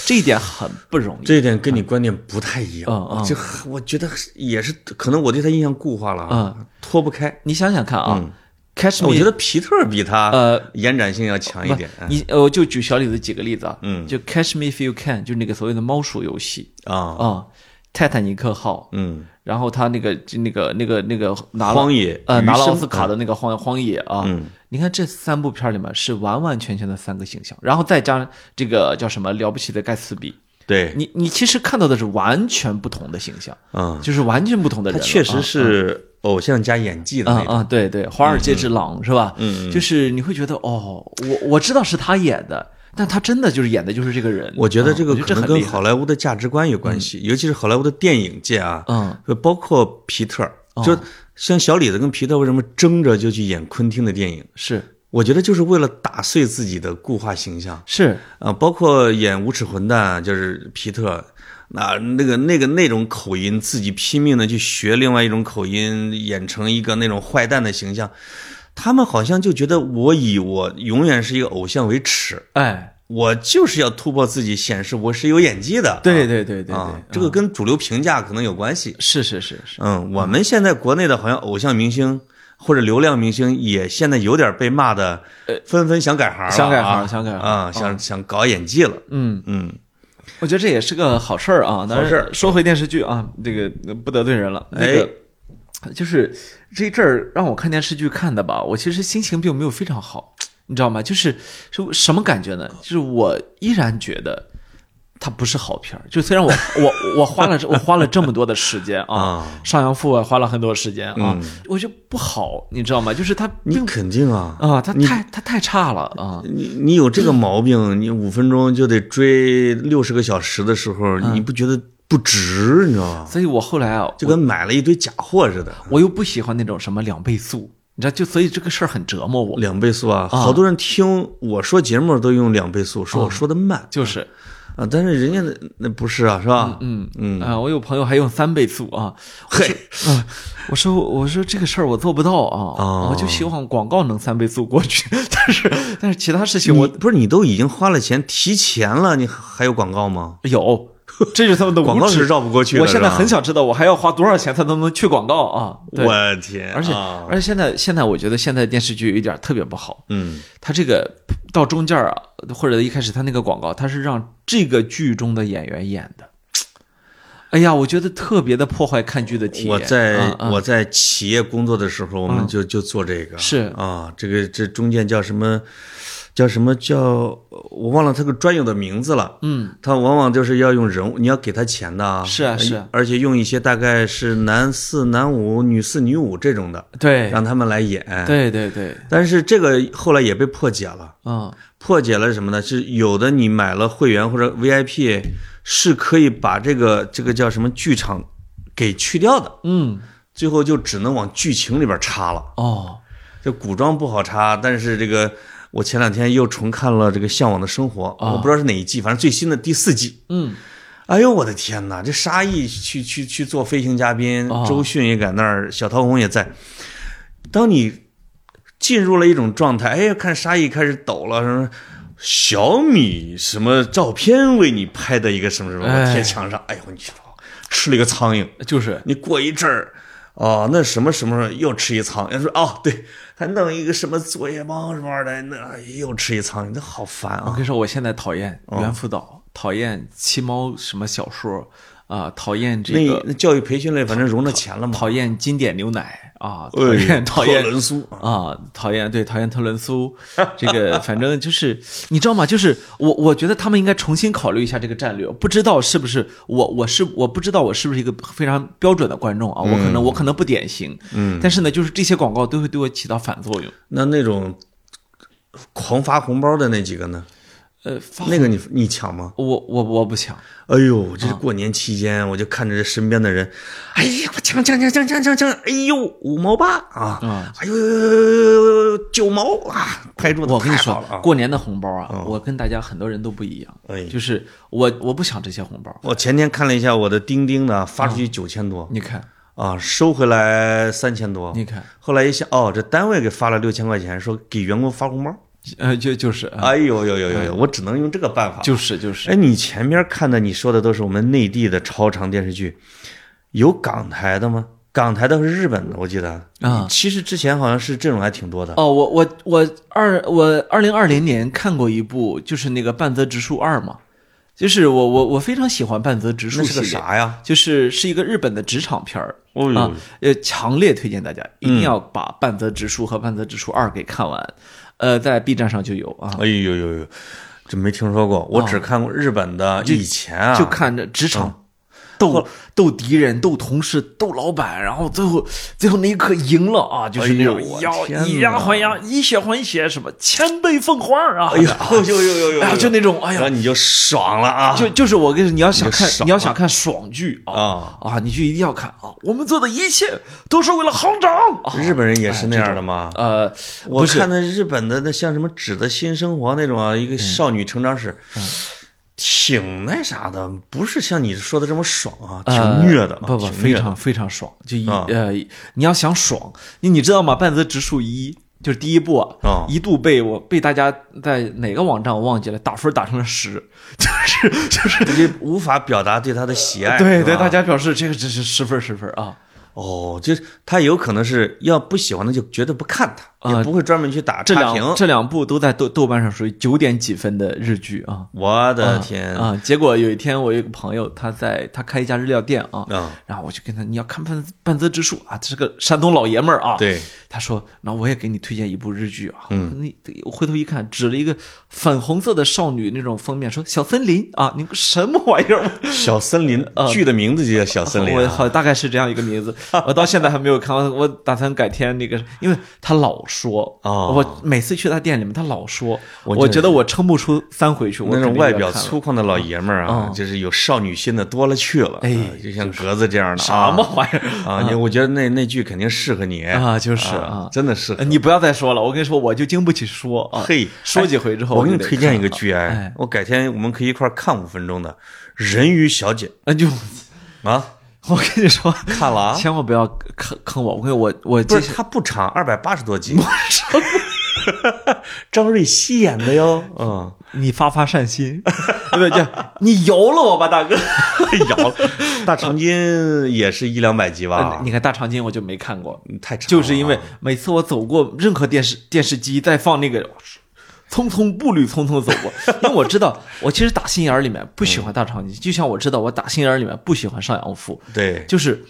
这一点很不容易。这一点跟你观点不太一样，嗯嗯就我觉得也是，可能我对他印象固化了啊，脱不开。你想想看啊，Catch Me，我觉得皮特比他呃延展性要强一点。你呃，我就举小李子几个例子啊，嗯。就 Catch Me If You Can，就是那个所谓的猫鼠游戏。啊，啊，泰坦尼克号，嗯，然后他那个就那个那个那个拿了荒野呃拿了奥斯卡的那个荒荒野啊，嗯。你看这三部片里面是完完全全的三个形象，然后再加上这个叫什么了不起的盖茨比，对，你你其实看到的是完全不同的形象，嗯，就是完全不同的人，他确实啊是偶像加演技的那种。对对，《华尔街之狼》是吧？嗯嗯就是你会觉得哦，我我知道是他演的，但他真的就是演的就是这个人。我觉得啊这个可能跟好莱坞的价值观有关系，尤其是好莱坞的电影界啊，嗯包括皮特，哦就像小李子跟皮特为什么争着就去演昆汀的电影？是我觉得就是为了打碎自己的固化形象是啊，包括演无耻混蛋，就是皮特。那那个那个那种口音，自己拼命的去学另外一种口音，演成一个那种坏蛋的形象，他们好像就觉得我以我永远是一个偶像为耻，哎，我就是要突破自己，显示我是有演技的。对对对对啊，，这个跟主流评价可能有关系。是是是是，嗯，我们现在国内的好像偶像明星或者流量明星也现在有点被骂的，纷纷想改行了啊，想改行想改行啊，想想搞演技了。嗯，嗯，我觉得这也是个好事儿啊。但是好事儿说回电视剧啊，这个不得罪人了，那哎个。就是这一阵儿让我看电视剧看的吧，我其实心情并没有非常好，你知道吗？就是是什么感觉呢？就是我依然觉得它不是好片儿。就虽然我 我我花了我花了这么多的时间啊，啊上阳赋啊花了很多时间啊，嗯我觉得不好，你知道吗？就是它你肯定啊，啊，它太它太差了啊。你你有这个毛病，你五分钟就得追六十个小时的时候，嗯你不觉得不值？你知道吗？所以我后来啊，就跟买了一堆假货似的。我又不喜欢那种什么两倍速，你知道，就所以这个事儿很折磨我。两倍速啊，好多人听我说节目都用两倍速，说我说的慢就是，啊，但是人家那那不是啊，是吧？嗯嗯啊、我有朋友还用三倍速啊。嘿，啊，我说我说这个事儿我做不到啊，哦我就希望广告能三倍速过去，但是但是其他事情我我不是你都已经花了钱提前了，你还有广告吗？有，这是他们的广告是绕不过去的。我现在很想知道，我还要花多少钱才能能去广告啊？对，我天，而且、啊而且现在现在我觉得现在电视剧有一点特别不好，嗯，它这个到中间啊，或者一开始它那个广告，它是让这个剧中的演员演的。哎呀，我觉得特别的破坏看剧的体验。我在我在企业工作的时候，我们就就做这个是啊，这个这中间叫什么？叫什么叫我忘了他个专有的名字了。嗯，他往往就是要用人物，你要给他钱的啊。是啊是啊而且用一些大概是男四男五、女四女五这种的，对让他们来演。对对对，但是这个后来也被破解了。嗯破解了什么呢？是有的你买了会员或者 VIP，是可以把这个这个叫什么剧场给去掉的，嗯最后就只能往剧情里边插了。哦这古装不好插，但是这个我前两天又重看了这个《向往的生活》，啊我不知道是哪一季，反正最新的第四季。嗯哎呦我的天哪！这沙溢去去去做飞行嘉宾，哦周迅也在那儿，小陶虹也在。当你进入了一种状态，哎，看沙溢开始抖了，什么小米什么照片为你拍的一个什么什么，贴墙上，哎呦你说吃了一个苍蝇，就是你过一阵儿，哦，那什么什么又吃一苍蝇，人说哦，对他弄一个什么作业帮什么玩意儿的，那哎又吃一苍蝇，这好烦啊！我跟你说，我现在讨厌猿辅导，讨厌七猫什么小说啊，讨厌这那个，那教育培训类反正融着钱了嘛，讨厌经典牛奶啊，讨哎厌讨厌特仑苏啊啊，讨厌对讨厌特仑苏，这个反正就是你知道吗？就是我我觉得他们应该重新考虑一下这个战略。不知道是不是我我是我不知道我是不是一个非常标准的观众啊？我可能我可能不典型，嗯，但是呢，就是这些广告都会对我起到反作用。那那种狂发红包的那几个呢？呃，发那个你你抢吗？我我我不抢，哎呦，这是过年期间，我就看着这身边的人，哎呀，我抢抢抢抢抢抢抢，哎呦，五毛八啊，啊哎呦九毛啊，拍桌子我跟你说！过年的红包啊，我跟大家很多人都不一样，哎就是我我不抢这些红包。我前天看了一下我的钉钉呢，发出去九千多你看，啊，收回来三千多。你看，后来一想，哦，这单位给发了六千块钱，说给员工发红包。呃，就就是，呃哎呦呦呦呦呦，我只能用这个办法。就是就是，哎，你前面看的，你说的都是我们内地的超长电视剧，有港台的吗？港台的是日本的，我记得啊其实之前好像是这种还挺多的。哦，我我我二我二零二零年看过一部，就是那个半泽直树二嘛，就是我我我非常喜欢半泽直树那是个，啥呀？就是是一个日本的职场片儿。啊，呃，强烈推荐大家一嗯定要把半泽直树和半泽直树二给看完，呃，在 B 站上就有啊，哎呦呦呦，这没听说过，我只看过日本的。以前啊，就看这职场斗斗敌人、斗同事、斗老板，然后最后最后那一刻赢了啊，就是那种要以牙还牙、以血还血，什么千倍奉还啊！哎呀，呦呦呦呦呦，哎呀，就那种哎呀，然后你就爽了啊！就就是我跟你，你要想看你要想看爽剧啊啊啊，你就一定要看啊！我们做的一切都是为了行长啊！日本人也是那样的吗？呃，我看那日本的那像什么《纸的新生活》那种啊，一个嗯少女成长史，挺那啥的，不是像你说的这么爽啊，挺呃虐的，不不，非常非常爽。就一啊呃，你要想爽，你你知道吗？半泽直树一就是第一部啊，啊一度被我被大家在哪个网站我忘记了，打分打成了十，就是就是你无法表达对他的喜爱。对对，大家表示这个只是十分十分啊。哦，就是他有可能是要不喜欢的就绝对不看他，啊也不会专门去打这两差评。这两部都在豆豆瓣上属于九点几分的日剧啊。我的天啊！结果有一天，我有一个朋友，他在他开一家日料店啊，啊！然后我就跟他，你要看半半泽直树啊，这是个山东老爷们儿啊。，对，他说，那我也给你推荐一部日剧啊。嗯，你我回头一看，指了一个粉红色的少女那种封面，说小森林啊，你什么玩意儿？小森林 剧的名字就叫小森林啊。我好大概是这样一个名字，我到现在还没有看完，我打算改天那个，因为他老说，哦我每次去他店里面，他老说，我我觉得我撑不出三回去，我那种外表粗犷的老爷们儿啊，嗯就是有少女心的多了去了。哎啊就像格子这样的什啊么玩意儿啊！你我觉得那那剧肯定适合你啊就是啊啊，真的适合呃。你不要再说了，我跟你说，我就经不起说啊。嘿，说几回之后，我给你推荐一个剧，哎哎，我改天我们可以一块儿看五分钟的《人鱼小姐哎就 》啊，我跟你说，看了啊？千万不要坑坑我，我跟我我接不是，它不长，二百八十多集。张瑞希演的哟，嗯，你发发善心，对不对？你饶了我吧，大哥。摇大长今也是一两百集吧？你看大长今我就没看过，太长了，就是因为每次我走过任何电视电视机在放那个，匆匆步履匆匆走过，因为我知道我其实打心眼儿里面不喜欢大长今，就像我知道我打心眼儿里面不喜欢上阳赋，对，就是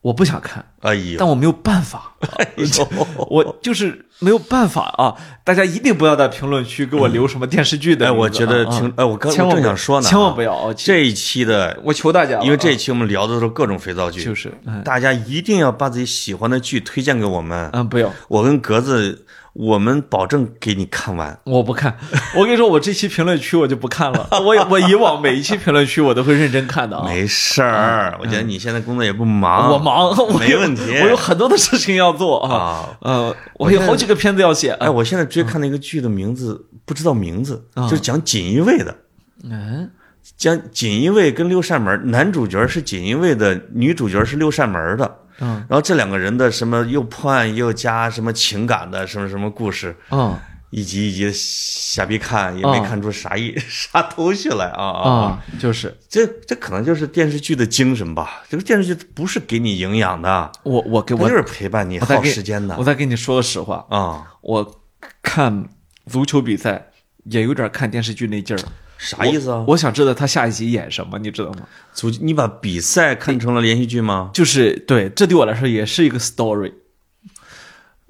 我不想看，哎呦，但我没有办法，我就是没有办法啊！大家一定不要在评论区给我留什么电视剧的哎，我觉得啊。挺，哎，我刚正想说呢啊，千万不要啊！这一期的，我求大家，因为这一啊期我们聊的都是各种肥皂剧，就是嗯。大家一定要把自己喜欢的剧推荐给我们，嗯，不要，我跟格子，我们保证给你看完。我不看。我跟你说，我这期评论区我就不看了。我我以往每一期评论区我都会认真看的啊。没事儿，我觉得你现在工作也不忙，我忙，我没问题我有很多的事情要做啊。啊。呃，我有好几个片子要写。哎，我现在追看那个剧的名字不知道名字，啊就是讲锦衣卫的，嗯，讲锦衣卫跟六扇门，男主角是锦衣卫的，女主角是六扇门的。嗯然后这两个人的什么又破案又加什么情感的什么什么故事，嗯一集一集瞎逼看，也没啊看出啥意 啥头绪来啊啊！啊，就是这这可能就是电视剧的精神吧。这个电视剧不是给你营养的，我我给我就是陪伴你耗时间的我再跟你说个实话，啊。我看足球比赛也有点看电视剧那劲儿。啥意思啊？我想知道他下一集演什么，你知道吗？足你把比赛看成了连续剧吗？就是对，这对我来说也是一个 story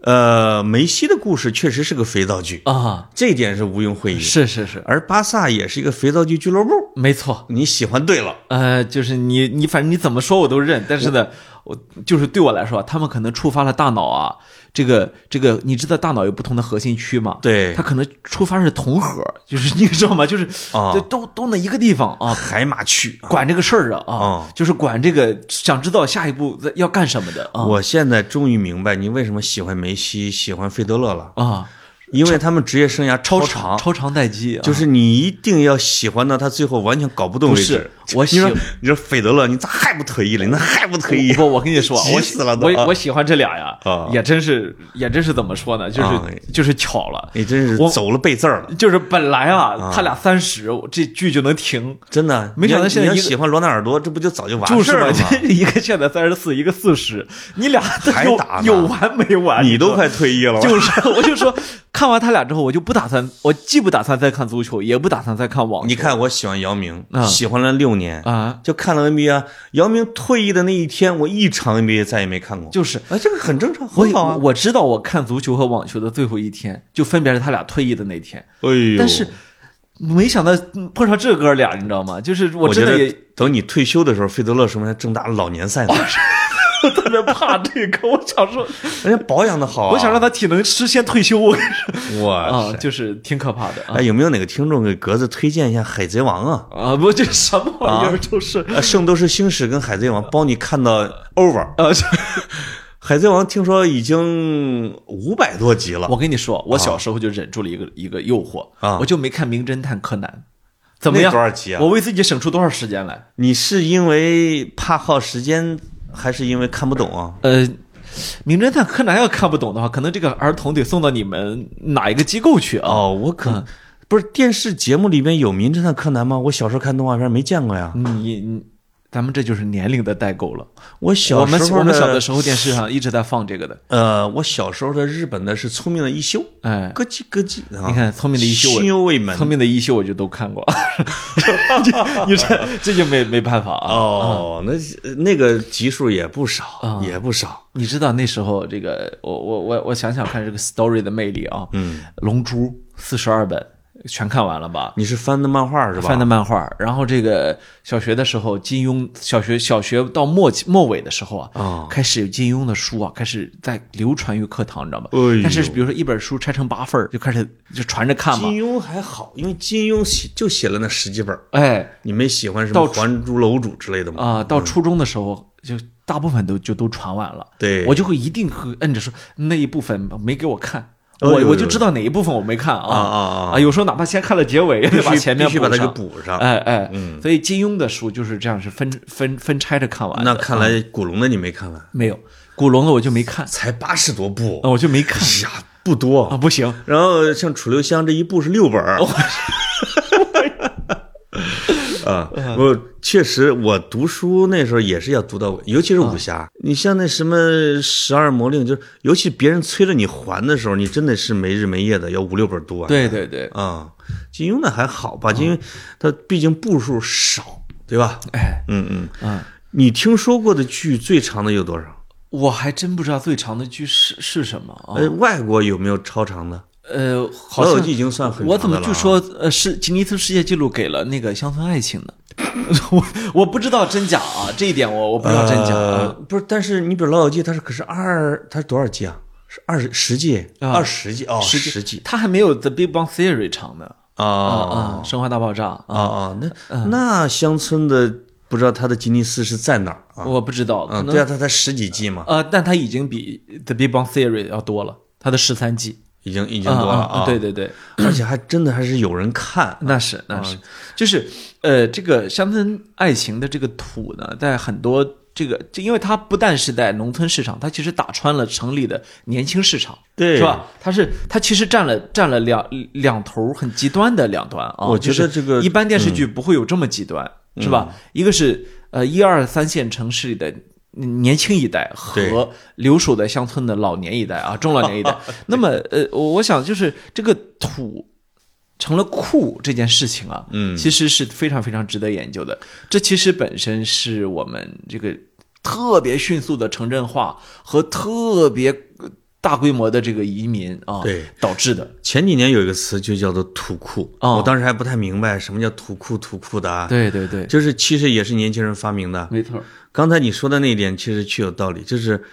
呃，梅西的故事确实是个肥皂剧，啊，这一点是毋庸讳言。是是是，而巴萨也是一个肥皂剧俱乐部，没错。你喜欢对了。呃，就是你你反正你怎么说我都认，但是呢，我就是对我来说，他们可能触发了大脑啊，这个这个，你知道大脑有不同的核心区吗？对它可能触发是同核，就是你知道吗？就是啊对都都那一个地方啊，海马区，管这个事儿的啊啊，就是管这个想知道下一步要干什么的啊我现在终于明白你为什么喜欢梅西，喜欢费德勒了。啊，因为他们职业生涯超长，超长待机，就是你一定要喜欢到他最后完全搞不动为止。我喜你说费德勒，你咋还不退役了？那还不退役？不，我跟你说，我死了我我喜欢这俩呀，也真是也真是怎么说呢？就是就是巧了，你真是走了背字儿了。就是本来啊，他俩三十，这剧就能停，真的。没想到现在你喜欢罗纳尔多，这不就早就完事儿了吗？一个现在三十四，一个四十，你俩还打有完没完？你都快退役了。就是，我就说 看完他俩之后，我就不打算，我既不打算再看足球，也不打算再看网球。你看，我喜欢姚明，喜欢了六年啊，就。看了 NBA，姚明退役的那一天，我一场 NBA 再也没看过。就是，哎，这个很正常，很好啊。我知道，我看足球和网球的最后一天，就分别是他俩退役的那天。哎呦！但是没想到碰上这哥俩，你知道吗？就是我真的也等你退休的时候，费德勒什么还正打老年赛呢。我特别怕这个，我想说，人家保养的好，我想让他体能实现退休。我跟你说，哇，啊，就是挺可怕的。哎，有没有哪个听众给格子推荐一下《海贼王》啊？啊，不，这什么玩意儿？就是《圣斗士星矢》跟《海贼王》，帮你看到 over。啊，《海贼王》听说已经五百多集了。我跟你说，我小时候就忍住了一个一个诱惑啊，我就没看《名侦探柯南》。怎么样？多少集啊？我为自己省出多少时间来？你是因为怕耗时间？还是因为看不懂啊？呃，名侦探柯南要看不懂的话，可能这个儿童得送到你们哪一个机构去啊？哦，我可不是电视节目里面有名侦探柯南吗？我小时候看动画片没见过呀。你你。咱们这就是年龄的代沟了。我小时候，我们小的时候电视上一直在放这个的。呃，我小时候的日本的是聪明的一休，哎，咯叽咯叽。你看聪明的一休，心忧未泯。聪明的一休我就都看过。你这这就没没办法啊。哦，那那个集数也不少，也不少。你知道那时候这个，我我我我想想看这个 story 的魅力啊。嗯，龙珠四十二本。全看完了吧？你是翻的漫画是吧？翻的漫画，然后这个小学的时候，金庸小学小学到末末尾的时候啊，开始有金庸的书啊，开始在流传于课堂，你知道吗？但是比如说一本书拆成八份就开始就传着看嘛。金庸还好，因为金庸写就写了那十几本哎，你们喜欢什么《还珠楼主》之类的吗？啊，到初中的时候就大部分都就都传完了。对，我就会一定会摁着说那一部分没给我看。我我就知道哪一部分我没看啊啊啊！有时候哪怕先看了结尾，得把前面必须把它给补上。哎哎，嗯，所以金庸的书就是这样，是分分分拆着看完。那看来古龙的你没看完？没有，古龙的我就没看，才八十多部，我就没看。呀，不多啊，不行。然后像楚留香这一部是六本儿。啊，我确实，我读书那时候也是要读到，尤其是武侠。你像那什么十二魔令，就是尤其别人催着你还的时候，你真的是没日没夜的要五六本读完。对对对，啊，金庸的还好吧？金庸他毕竟部数少，对吧？哎，嗯嗯嗯，你听说过的剧最长的有多少？我还真不知道最长的剧是是什么。呃，外国有没有超长的？呃，老友记已经算很我怎么就说呃是吉尼斯世界纪录给了那个乡村爱情呢？我我不知道真假啊，这一点我我不知道真假。不是，但是你比如老友记，它是可是二，它是多少季啊？是二十十季，二十季哦，十十季，它还没有 The Big Bang Theory 长呢。啊啊！生化大爆炸啊啊！那那乡村的不知道他的吉尼斯是在哪儿啊？我不知道，对啊，他才十几季嘛。呃，但他已经比 The Big Bang Theory 要多了，他的十三季。已经已经多了啊！对对对，而且还真的还是有人看，那是那是，就是呃，这个乡村爱情的这个土呢，在很多这个，就因为它不但是在农村市场，它其实打穿了城里的年轻市场，对，是吧？它是它其实占了占了两两头很极端的两端啊。我觉得这个一般电视剧不会有这么极端，是吧？一个是呃一二三线城市里的。年轻一代和留守在乡村的老年一代啊，中老年一代。那么，呃，我想就是这个土成了库这件事情啊，嗯，其实是非常非常值得研究的。这其实本身是我们这个特别迅速的城镇化和特别大规模的这个移民啊，对导致的。前几年有一个词就叫做土库啊，我当时还不太明白什么叫土库土库的啊。对对对，就是其实也是年轻人发明的，没错。刚才你说的那一点其实确有道理，就是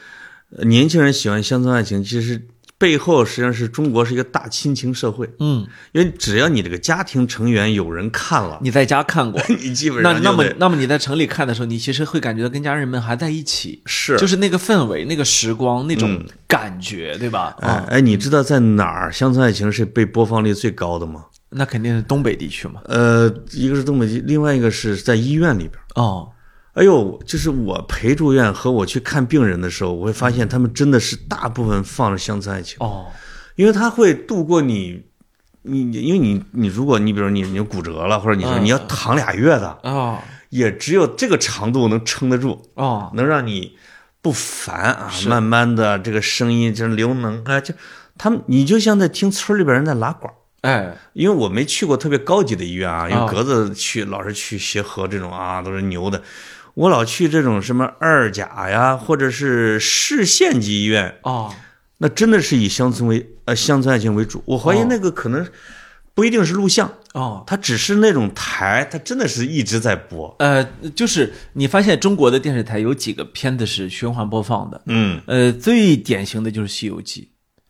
年轻人喜欢乡村爱情，其实背后实际上是中国是一个大亲情社会，嗯，因为只要你这个家庭成员有人看了，你在家看过，你基本那那么那么你在城里看的时候，你其实会感觉到跟家人们还在一起，是就是那个氛围、那个时光、那种感觉，对吧？啊，哎哎，你知道在哪儿《乡村爱情》是被播放率最高的吗？那肯定是东北地区嘛。呃，一个是东北地，另外一个是在医院里边。哦，哎呦，就是我陪住院和我去看病人的时候，我会发现他们真的是大部分放着《乡村爱情》，哦，因为他会度过你，你你因为你你如果你比如你你骨折了，或者你说嗯你要躺俩月的，哦，也只有这个长度能撑得住，哦，能让你不烦啊。慢慢的这个声音就是流能啊，就他们你就像在听村里边人在拉管儿。哎，因为我没去过特别高级的医院啊，因哦为格子去老是去协和这种啊，都是牛的。我老去这种什么二甲呀，或者是市县级医院，哦，那真的是以乡村为呃乡村爱情为主。我怀疑哦那个可能不一定是录像，哦，它只是那种台，它真的是一直在播。呃，就是你发现中国的电视台有几个片子是循环播放的，嗯，呃，最典型的就是《西游记》。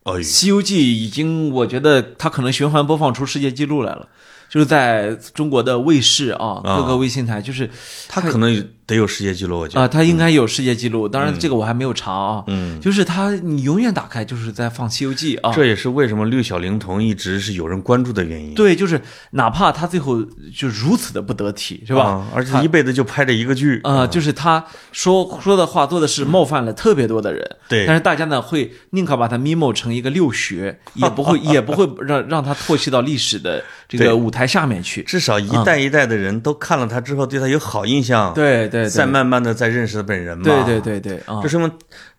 哦《西游记》已经，我觉得它可能循环播放出世界纪录来了，就是在中国的卫视啊，啊各个卫星台，就是它可能得有世界纪录，我觉得。啊，他应该有世界纪录，当然这个我还没有查啊。嗯，就是他，你永远打开就是在放《西游记》啊。这也是为什么六小龄童一直是有人关注的原因，对，就是哪怕他最后就如此的不得体，是吧？啊而且一辈子就拍这一个剧啊、就是他说说的话、做的事冒犯了特别多的人，对但是大家呢会宁可把他 memo 成一个六学，也不会 也不会让让他唾弃到历史的这个舞台下面去。至少一代一代的人都看了他之后，对他有好印象，对对再对，慢慢的再认识本人嘛。对对，对对啊这，说明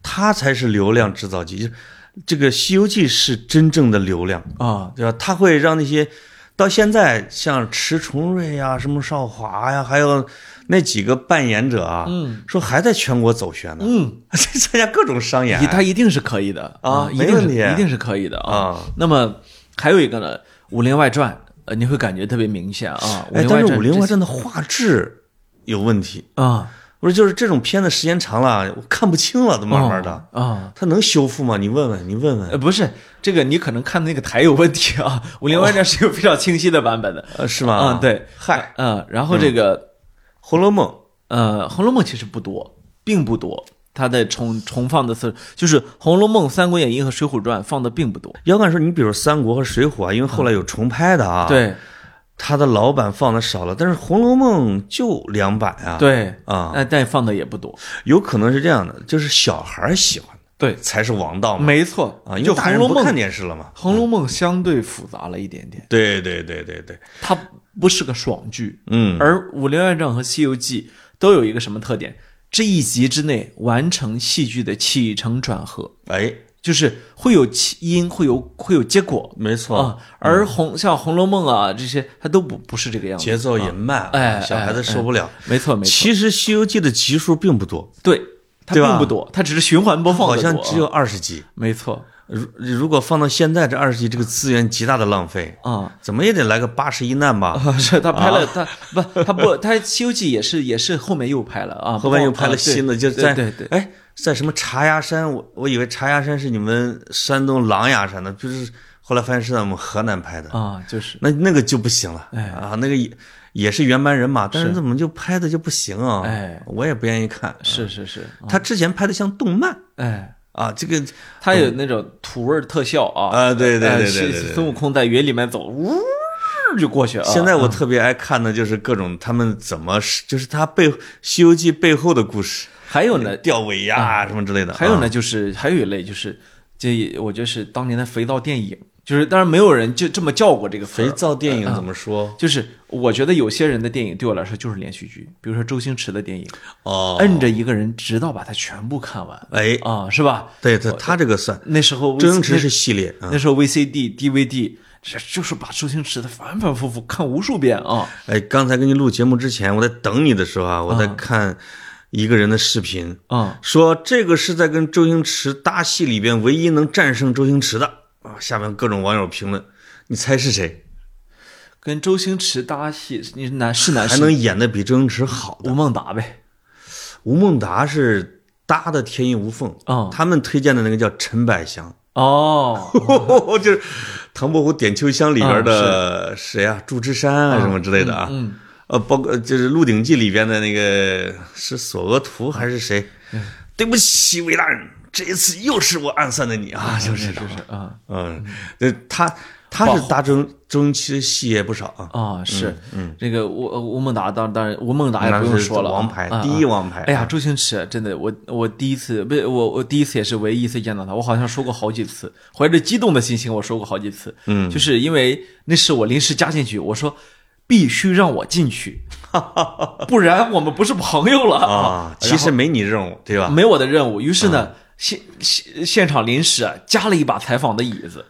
他才是流量制造机。就是这个《西游记》是真正的流量，啊，对吧？他会让那些到现在像迟重瑞呀、什么少华呀，还有那几个扮演者啊，嗯说还在全国走旋呢，嗯，参加各种商演他一定是可以的啊一定是没问题一定是可以的啊。啊。那么还有一个呢，《武林外传》，呃，你会感觉特别明显啊，《但是《武林外传》的画质有问题。啊，我说就是这种片子时间长了，我看不清了，都慢慢的。啊。它能修复吗？你问问，你问问。呃，不是这个，你可能看的那个台有问题啊，《武林外传》是有非常清晰的版本的。呃，是吗？嗯，，对，嗨，嗯，然后这个，《红楼梦》呃，《红楼梦》其实不多，并不多，它的重重放的次，就是《红楼梦》《三国演义》和《水浒传》放的并不多。要敢说，你比如《三国》和《水浒》啊，因为后来有重拍的啊，，对它的老版放的少了，但是《红楼梦》就两版啊，，对，啊，但但放的也不多。有可能是这样的，就是小孩儿喜欢对，才是王道嘛，没错啊，因就《为大红楼梦人不看》，《电视了嘛，《红楼梦》相对复杂了一点点，对对对对对，它不是个爽剧，嗯，而《武林外传》和《西游记》都有一个什么特点？这一集之内完成戏剧的起承转合，哎，就是会有起因，会有会有结果。没错，啊。而红像《红楼梦》啊这些，它都不不是这个样子，节奏也慢，哎啊小孩子哎受不了。没错没错，其实《西游记》的集数并不多，对，它并不多，它只是循环播放好像只有二十集。没错如如果放到现在这二十集，这个资源极大的浪费，啊。怎么也得来个八十一难吧？啊，是他拍了，他不，他不，他《西游记》也是也是后面又拍了啊，后面又拍了新的，就在对对。对，哎，在什么茶崖山，我我以为茶崖山是你们山东狼牙山的，就是后来发现是在我们河南拍的，啊，就是。那那个就不行了，哎。啊，那个也也是原班人马，但是是。怎么就拍的就不行啊？哎。我也不愿意看。是是是，啊。他之前拍的像动漫。哎，啊，这个它有那种土味特效啊啊对对哎对对对对孙悟空在云里面走，呜就过去了。现在我啊特别爱看的就是各种他们怎么是，就是他背《西游记》背后的故事，还有呢，吊尾呀什么之类的。啊还有呢，就是还有一类就是，这我觉得是当年的肥皂电影，就是当然没有人就这么叫过这个肥皂电影啊怎么说？就是我觉得有些人的电影对我来说就是连续剧，比如说周星驰的电影，哦，摁着一个人直到把它全部看完。哎，啊，是吧？对他他这个算那时候周星驰是系列啊那。时候 VCD、DVD，这就是把周星驰的反反复复看无数遍啊。哎，刚才跟你录节目之前，我在等你的时候啊，我在看一个人的视频，啊、说这个是在跟周星驰搭戏里边唯一能战胜周星驰的啊。下面各种网友评论，你猜是谁？跟周星驰搭戏，你是男是男还能演的比周星驰好的？吴孟达呗？吴孟达是搭的天衣无缝，啊、他们推荐的那个叫陈百祥，哦，就是唐伯虎点秋香里边的谁啊？祝枝山啊，什么之类的啊。嗯，呃，包括就是《鹿鼎记》里边的那个是索额图还是谁？对不起，韦大人，这一次又是我暗算的你啊，就是是是啊嗯，呃，他他是搭周周星驰的戏也不少啊。啊是，嗯，这个吴吴孟达当当然吴孟达也不用说了啊，王牌啊，第一王牌。哎呀，周星驰真的，我我第一次不是我我第一次也是唯一一次见到他，我好像说过好几次，怀着激动的心情我说过好几次，嗯就是因为那是我临时加进去，我说必须让我进去，不然我们不是朋友了啊，其实没你任务，对吧？没我的任务。于是呢，现现现场临时啊加了一把采访的椅子。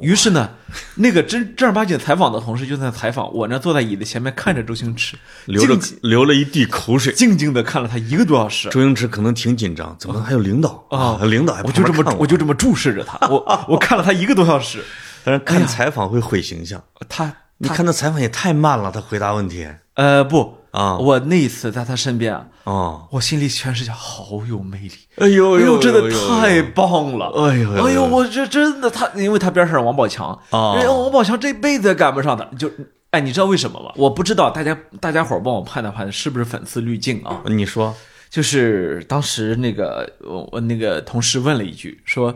于是呢，那个真正儿八经采访的同事就在采访我呢，坐在椅子前面看着周星驰，流了流了一地口水。静静的看了他一个多小时。周星驰可能挺紧张，怎么还有领导啊领导还我就这么我就这么注视着他，我 我看了他一个多小时，但是看采访会毁形象。他你看他采访也太慢了，他回答问题呃不啊我那一次在他身边啊，哦。我心里全是想好有魅力，哎呦哎呦，真的太棒了！哎呦呦哎呦，我这真的他，因为他边上是王宝强哦人家王宝强这辈子也赶不上他，就哎，你知道为什么吗？我不知道，大家大家伙儿帮我判断判断是不是粉丝滤镜啊？你说就是当时那个我我那个同事问了一句，说，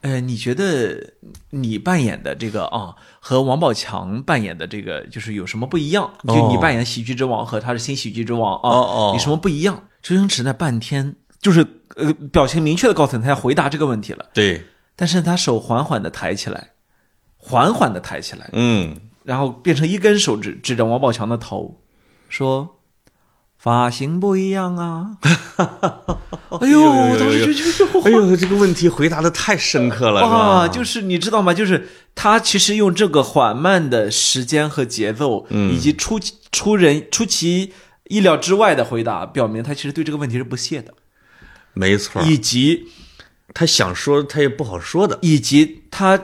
呃，你觉得你扮演的这个啊和王宝强扮演的这个就是有什么不一样？就你扮演喜剧之王和他是新喜剧之王啊，有什么不一样？周星驰那半天就是呃表情明确的告诉你他要回答这个问题了，对，但是他手缓缓的抬起来，缓缓的抬起来，嗯，然后变成一根手指指着王宝强的头，说：“发型不一样啊！” 哎呦，我当时就就就 哎呦，这个问题回答的太深刻了？啊，就是你知道吗？就是他其实用这个缓慢的时间和节奏，嗯以及出出人出其意料之外的回答，表明他其实对这个问题是不屑的，没错，以及他想说他也不好说的，以及他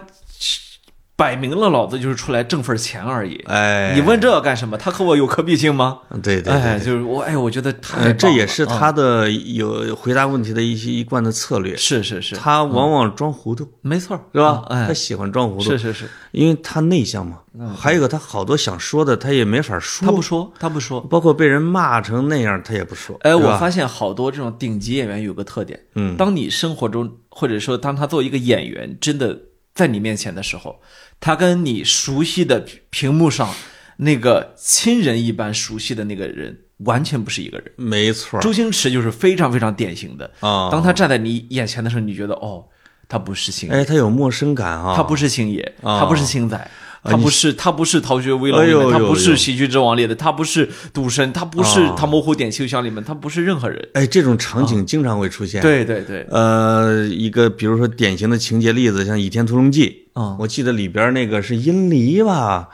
摆明了老子就是出来挣份钱而已。哎，你问这个干什么？他和我有可比性吗？对对哎，对，就是我，哎，我觉得他呃，这也是啊他的有回答问题的一些一贯的策略，是是是，他往往装糊涂，没错，是吧？他喜欢装糊涂，是是是，因为他内向嘛。还有一个，他好多想说的，他也没法说，他不说，他不说。包括被人骂成那样，他也不说。哎，我发现好多这种顶级演员有个特点，嗯。当你生活中或者说当他作为一个演员真的在你面前的时候，他跟你熟悉的屏幕上那个亲人一般熟悉的那个人完全不是一个人。没错周星驰就是非常非常典型的，啊。当他站在你眼前的时候，你觉得哦，他不是星爷，哎，他有陌生感啊，他不是星爷，啊他不是星仔。他不是，他不是《逃学威龙》哎里面，他不是《喜剧之王》里的，他不是赌神，他不是啊《唐伯虎点秋香》里面，他不是任何人。哎，这种场景经常会出现。，对对对，呃，一个比如说典型的情节例子，像《倚天屠龙记》，嗯我记得里边那个是殷离吧，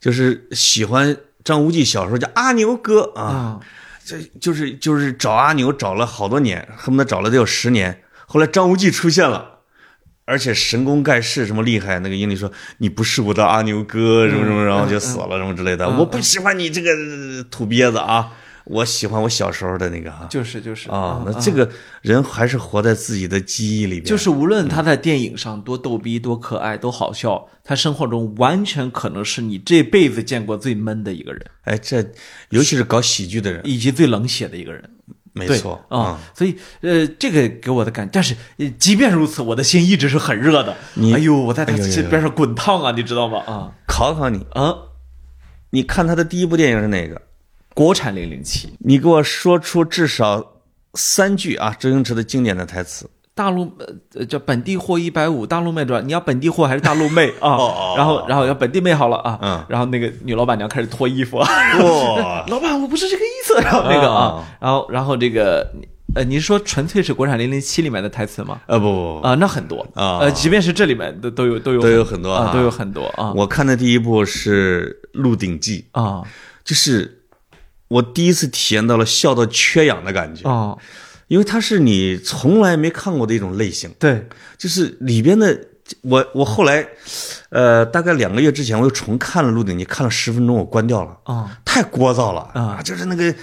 就是喜欢张无忌，小时候叫阿牛哥啊，啊，这就是就是找阿牛找了好多年，恨不得找了得有十年。后来张无忌出现了，而且神功盖世，什么厉害？那个英里说：“你不是我的阿牛哥，什么什么，然后就死了，什么之类的。我不喜欢你这个土鳖子啊，我喜欢我小时候的那个啊。”就是就是啊，那这个人还是活在自己的记忆里边。就是无论他在电影上多逗逼、多可爱、多好笑，他生活中完全可能是你这辈子见过最闷的一个人，哎，这尤其是搞喜剧的人，以及最冷血的一个人。对没错啊，所以呃，这个给我的感，但是呃即便如此，我的心一直是很热的。你哎呦，我在他边上滚烫啊，你知道吗？啊考考你，啊，你看他的第一部电影是哪个？国产零零七，你给我说出至少三句啊，周星驰的经典的台词。大陆呃呃叫本地货一百五，大陆妹多少？你要本地货还是大陆妹？啊？哦然后然后要本地妹好了啊，嗯。然后那个女老板娘开始脱衣服，哇，老板我不是这个意思，然后那个啊啊，然后然后这个呃，你是说纯粹是国产零零七里面的台词吗？呃，不不不，啊，那很多。啊呃，即便是这里面都都有都有都有很多啊，啊。都有很多啊。我看的第一部是《鹿鼎记啊》，就是我第一次体验到了笑到缺氧的感觉，啊，因为它是你从来没看过的一种类型。对，就是里边的我我后来，呃，大概两个月之前我又重看了《鹿鼎记》，看了十分钟，我关掉了，啊。太聒噪了啊。就是那个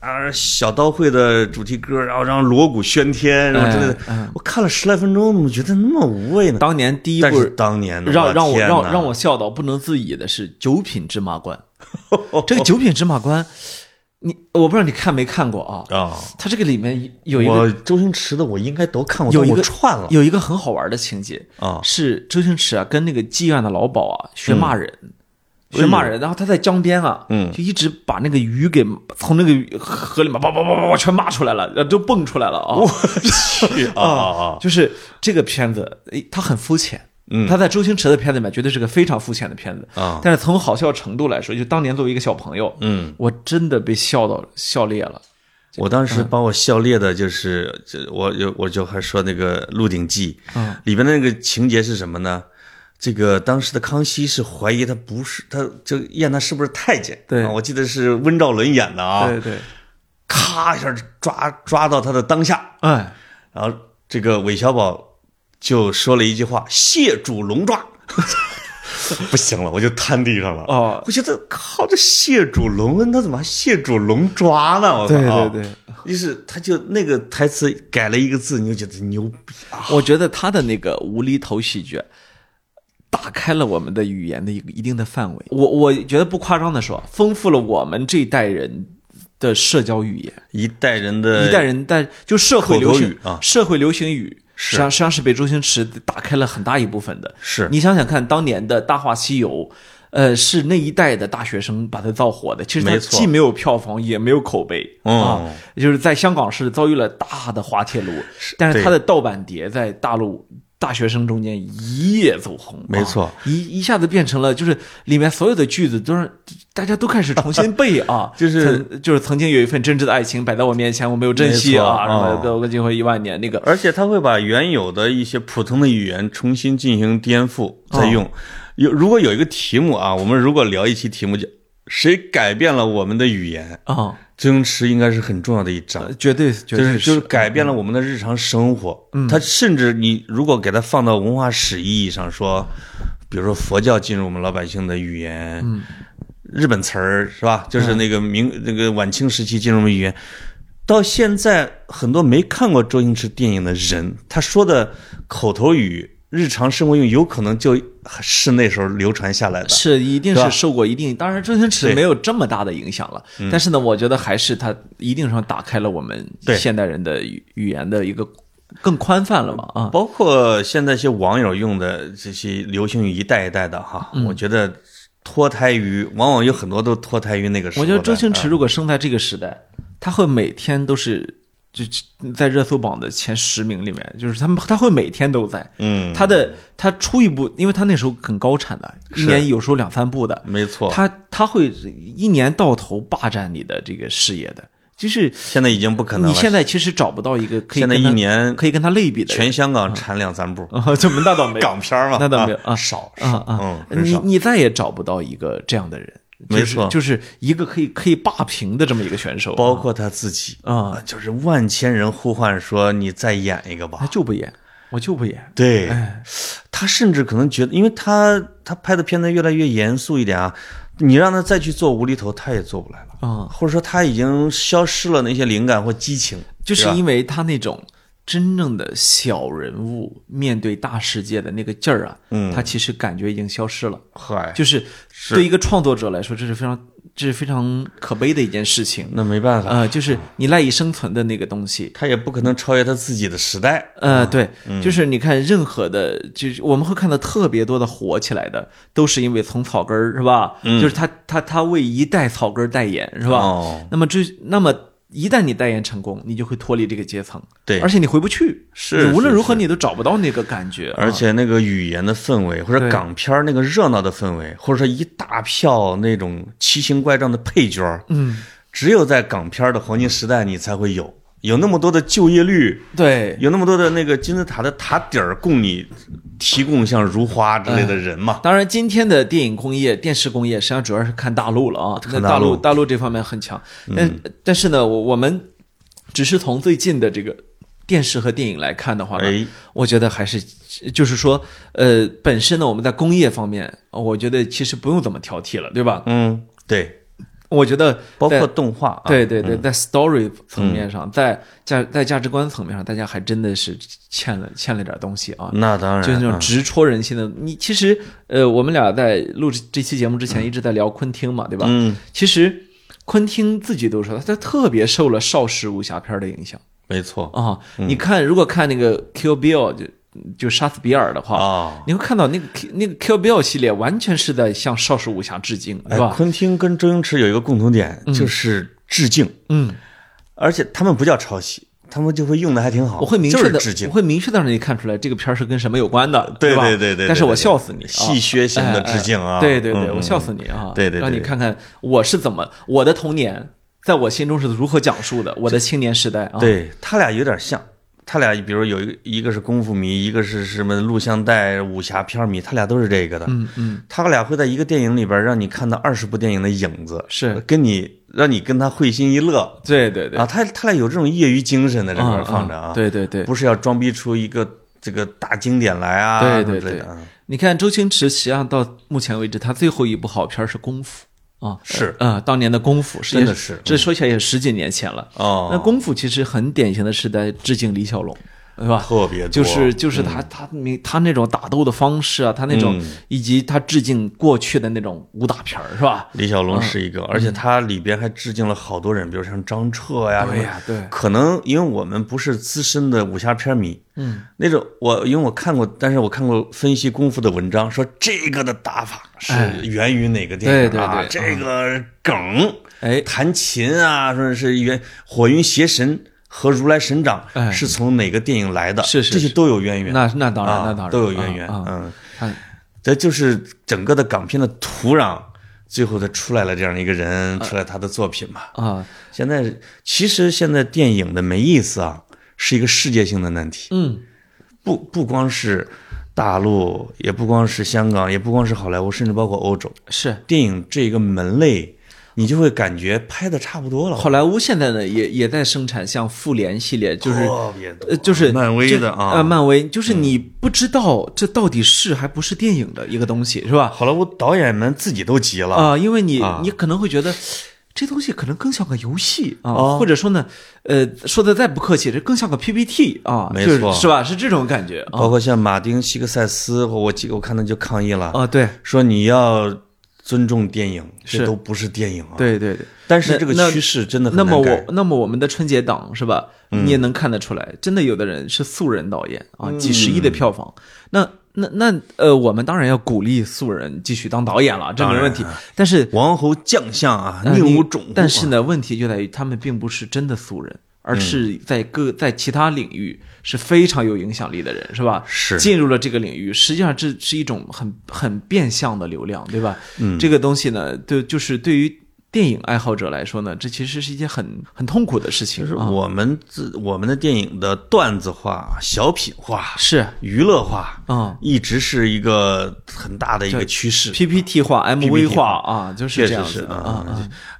啊小刀会的主题歌，然后让锣鼓喧天，然后之类的。嗯。我看了十来分钟，怎么觉得那么无味呢？当年第一部当年让让我让让我笑到不能自已的是《九品芝麻官》，这个《九品芝麻官》，你我不知道你看没看过啊？啊，它这个里面有一个周星驰的我应该都看过，有一个串了有一个很好玩的情节啊是周星驰啊跟那个妓院的老鸨啊学骂人。哎学骂人，然后他在江边啊，嗯就一直把那个鱼给从那个河里面叭叭叭叭叭全骂出来了，呃都蹦出来了啊！我去 啊！就是这个片子，诶它很肤浅，嗯。他在周星驰的片子里面绝对是个非常肤浅的片子。啊。但是从好笑程度来说，就当年作为一个小朋友，嗯，我真的被笑到笑裂了。我当时把我笑裂的就是，这我有我就还说那个《鹿鼎记》，嗯。里边的那个情节是什么呢？这个当时的康熙是怀疑他不是，他就验他是不是太监。对。啊我记得是温兆伦演的啊，对对，咔一下抓抓到他的当下，哎，然后这个韦小宝就说了一句话：“谢主龙抓。”不行了，我就瘫地上了。哦，我觉得靠，这谢主隆恩他怎么还谢主龙抓呢？我操！对对对，于是他就那个台词改了一个字，你就觉得牛逼啊！我觉得他的那个无厘头喜剧，打开了我们的语言的一个一定的范围。我我觉得不夸张的说，丰富了我们这一代人的社交语言。一代人的一代人但就社会流行语啊社会流行语，实际上实际上是被周星驰打开了很大一部分的。是你想想看，当年的《大话西游》，呃，是那一代的大学生把它造火的。其实它既没有票房，也没有口碑、嗯啊，就是在香港是遭遇了大的滑铁卢，但是它的盗版碟在大陆。大学生中间一夜走红，没错。啊一一下子变成了，就是里面所有的句子都是大家都开始重新背 啊，就是就是曾经有一份真挚的爱情摆在我面前，我没有珍惜啊，什么我跟金辉一万年那个，而且他会把原有的一些普通的语言重新进行颠覆哦再用。有如果有一个题目啊，我们如果聊一期题目叫“谁改变了我们的语言？啊，”，周星驰应该是很重要的一章。绝对绝对就是就是改变了我们的日常生活。嗯，他甚至你如果给他放到文化史意义上说，比如说佛教进入我们老百姓的语言，嗯，日本词儿是吧？就是那个明那个晚清时期进入我们语言，到现在很多没看过周星驰电影的人，他说的口头语。日常生活用有可能就是那时候流传下来的，是一定是受过一定，当然周星驰没有这么大的影响了，但是呢，我觉得还是他一定上打开了我们现代人的语语言的一个更宽泛了嘛啊，包括现在一些网友用的这些流行语一代一代的哈，嗯。我觉得脱胎于往往有很多都脱胎于那个时候。我觉得周星驰啊如果生在这个时代，他会每天都是就在热搜榜的前十名里面，就是他们他会每天都在。嗯，他的他出一部，因为他那时候很高产的，一年有时候两三部的，没错，他他会一年到头霸占你的这个事业的。就是现在已经不可能了。你现在其实找不到一个可以现在一年可以跟他类比的全香港产两三部啊，这么那倒没 港片嘛，那倒没有啊少啊啊嗯，，你。你再也找不到一个这样的人，没错。就是就是一个可以可以霸屏的这么一个选手，包括他自己啊，就是万千人呼唤说你再演一个吧。他。就不演，我就不演，对，哎，他甚至可能觉得，因为他他拍的片子越来越严肃一点啊，你让他再去做无厘头，他也做不来了。啊，或者说他已经消失了那些灵感或激情，就是因为他那种真正的小人物面对大世界的那个劲儿啊，嗯他其实感觉已经消失了。嗨，就是对一个创作者来说，这是非常这是非常可悲的一件事情。那没办法，呃，就是你赖以生存的那个东西。他也不可能超越他自己的时代。呃，对，就是你看，任何的，就是我们会看到特别多的火起来的，都是因为从草根儿是吧？就是他他他为一代草根儿代言是吧？哦那么这那么一旦你代言成功，你就会脱离这个阶层，对。而且你回不去，是你无论如何你都找不到那个感觉，而且那个语言的氛围，或者港片儿那个热闹的氛围，或者说一大票那种奇形怪状的配角，嗯，只有在港片儿的黄金时代你才会有，有那么多的就业率，对，有那么多的那个金字塔的塔底儿供你提供像如花之类的人嘛。当然，今天的电影工业、电视工业，实际上主要是看大陆了啊。那大看大陆嗯大陆这方面很强，但但是呢，我我们只是从最近的这个电视和电影来看的话呢，哎，我觉得还是就是说，呃，本身呢，我们在工业方面，呃我觉得其实不用怎么挑剔了，对吧？嗯，对，我觉得包括动画啊，对对对，在 story 层面上，在价在价值观层面上，大家还真的是欠了欠了点东西啊。那当然，就是那种嗯直戳人心的。你其实，呃，我们俩在录这这期节目之前一直在聊昆汀嘛，对吧？嗯，其实昆汀自己都说，他特别受了邵氏武侠片的影响没错啊。嗯你看，如果看那个 Kill Bill 就就杀死比尔的话，啊。你会看到那个那个 Kill Bill 系列完全是在向邵氏武侠致敬，哎是，吧？昆汀跟周星驰有一个共同点，就是致敬，嗯，而且他们不叫抄袭，他们就会用的还挺好。我会明确的致敬我，会明确的让你看出来这个片儿是跟什么有关的，对吧？对对对但是我对对笑死你，啊戏谑性的致敬啊对对对，嗯我笑死你啊！对对对让你看看我是怎么我的童年在我心中是如何讲述的，我的青年时代啊。对他俩有点像。他俩比如有一个一个是功夫迷，一个是什么录像带武侠片迷，他俩都是这个的。嗯嗯，他俩会在一个电影里边让你看到二十部电影的影子，是。跟你让你跟他会心一乐。对对对，啊。他他俩有这种业余精神在这块放着啊，对对对，不是要装逼出一个这个大经典来啊，对对对。你看周星驰，实际上到目前为止，他最后一部好片是《功夫》啊，是。啊，当年的《功夫》是真的是这说起来也十几年前了。哦，那《功夫》其实很典型的是在致敬李小龙，对吧？特别多。就是就是他他明他那种打斗的方式啊，他那种嗯。以及他致敬过去的那种武打片儿，是吧？李小龙是一个，而且他里边还致敬了好多人，比如像张彻呀，什么对呀，对，可能因为我们不是资深的武侠片迷，嗯，那种我因为我看过，但是我看过分析功夫的文章，说这个的打法是哎。源于哪个电影对对啊？对。这个梗，哎，弹琴啊，说是源火云邪神和如来神掌哎是从哪个电影来的？是是是这些都有渊源。那那当然，啊那当然都有渊源。嗯，这就是整个的港片的土壤，最后他出来了这样一个人，出来他的作品嘛。啊，现在其实现在电影的没意思啊，是一个世界性的难题，嗯，不不光是大陆，也不光是香港，也不光是好莱坞，甚至包括欧洲，是。电影这个门类，你就会感觉拍的差不多了。好莱坞现在呢，也也在生产像复联系列，就是特别多呃，就是漫威的啊，呃，漫威就是你不知道这到底是还不是电影的一个东西，是吧？好莱坞导演们自己都急了。啊，因为你啊你可能会觉得。这东西可能更像个游戏啊，哦或者说呢，呃，说的再不客气，这更像个 PPT 啊，没错就是是吧？是这种感觉啊包括像马丁·西克塞斯，我记我看他就抗议了，啊，对说你要尊重电影，这都不是电影啊。，对对对。但是这个趋势真的很那么我那么我们的春节档是吧？你也能看得出来，真的有的人是素人导演啊，几十亿的票房。那那那呃，我们当然要鼓励素人继续当导演了，这没问题。但是王侯将相啊，宁无种乎啊？但是呢，问题就在于他们并不是真的素人，而是在各在其他领域是非常有影响力的人，是吧？是进入了这个领域，实际上这是一种很很变相的流量，对吧？嗯，这个东西呢，对，就是对于电影爱好者来说呢，这其实是一件很很痛苦的事情。是我们自我们的电影的段子化、小品化、是娱乐化，嗯一直是一个很大的一个趋势。PPT 化、MV 化啊，就是这样子啊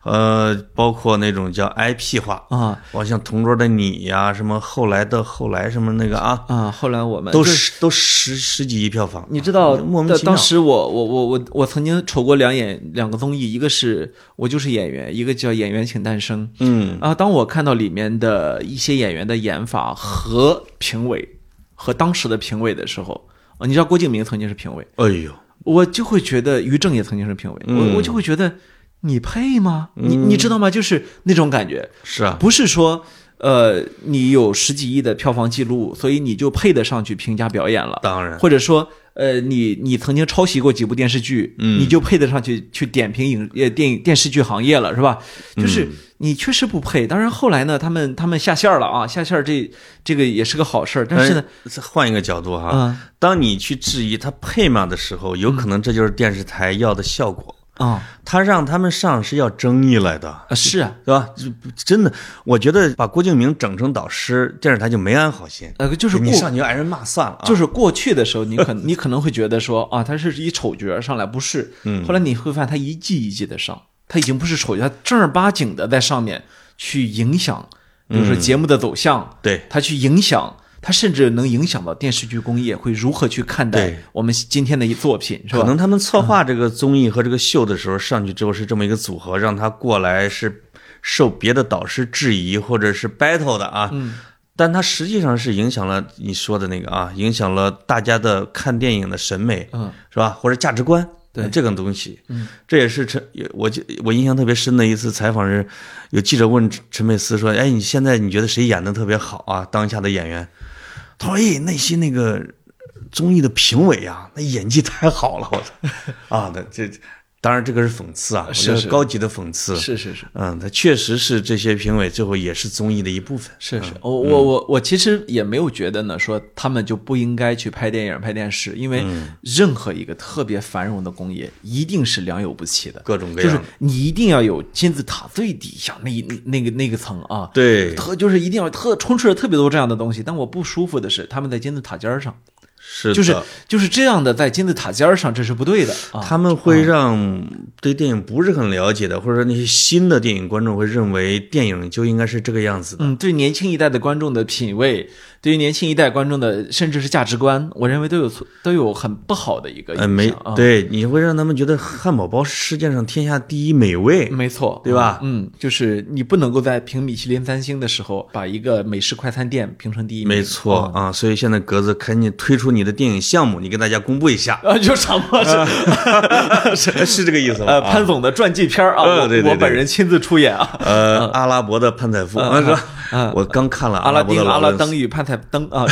呃，包括那种叫 IP 化，啊我像同桌的你呀，什么后来的后来什么那个啊，啊！后来我们都就是都十十几亿票房，你知道，莫名其妙。当时我我我我我曾经瞅过两演两个综艺，一个是我就是演员，一个叫《演员请诞生》。嗯，啊，当我看到里面的一些演员的演法和评委和当时的评委的时候，啊，你知道郭敬明曾经是评委，哎呦，我就会觉得于正也曾经是评委，嗯我我就会觉得你配吗？你你知道吗？就是那种感觉，是啊，不是说呃你有十几亿的票房记录，所以你就配得上去评价表演了。当然，或者说，呃，你你曾经抄袭过几部电视剧，嗯你就配得上去去点评影呃电影电视剧行业了，是吧？嗯就是你确实不配。当然后来呢，他们他们下线了啊，下线这这个也是个好事儿，但是呢，哎，换一个角度哈，嗯当你去质疑他配吗的时候，有可能这就是电视台要的效果。啊他让他们上是要争议来的，啊是啊，对吧？这真的，我觉得把郭敬明整成导师，电视台就没安好心。呃，就是过你上去就挨人骂算了啊，就是过去的时候，你可 你可能会觉得说啊，他是一丑角上来，不是。嗯后来你会发现他一季一季的上，他已经不是丑角，他正儿八经的在上面去影响，比如说节目的走向，对，他去影响它甚至能影响到电视剧工业会如何去看待我们今天的一作品，是吧？可能他们策划这个综艺和这个秀的时候，上去之后是这么一个组合，让他过来是受别的导师质疑或者是 battle 的啊。嗯。但它实际上是影响了你说的那个啊，影响了大家的看电影的审美，嗯，是吧？或者价值观，对这个东西，嗯，这也是陈，也我记我印象特别深的一次采访是，有记者问陈陈佩斯说：“哎，你现在你觉得谁演的特别好啊？当下的演员？”他说：“哎，那些那个综艺的评委啊，那演技太好了，我操啊！那这当然这个是讽刺啊，是高级的讽刺。是是是。嗯，他确实是这些评委最后也是综艺的一部分。是是，我我我我其实也没有觉得呢，说他们就不应该去拍电影、拍电视，因为任何一个特别繁荣的工业，一定是良莠不齐的，各种各样就是你一定要有金字塔最底下那一那个那个层啊，对特就是一定要特充斥着特别多这样的东西。但我不舒服的是，他们在金字塔尖儿上，是就是就是这样的，在金字塔尖儿上，这是不对的啊。他们会让对电影不是很了解的，或者说那些新的电影观众会认为电影就应该是这个样子的。嗯，对年轻一代的观众的品味，对于年轻一代观众的甚至是价值观，我认为都有错都有很不好的一个影呃，响。对，你会让他们觉得汉堡包是世界上天下第一美味。没错，对吧嗯，就是你不能够在评米其林三星的时候，把一个美式快餐店评成第一名。没错啊，所以现在格子赶紧推出你的电影项目，你跟大家公布一下，啊，就什么 是 是是这个意思吗？呃啊潘总的传记片儿啊，我呃对对对我本人亲自出演啊。呃，阿拉伯的潘采夫啊，是吧？我刚看了阿拉丁、阿拉登与潘采登啊，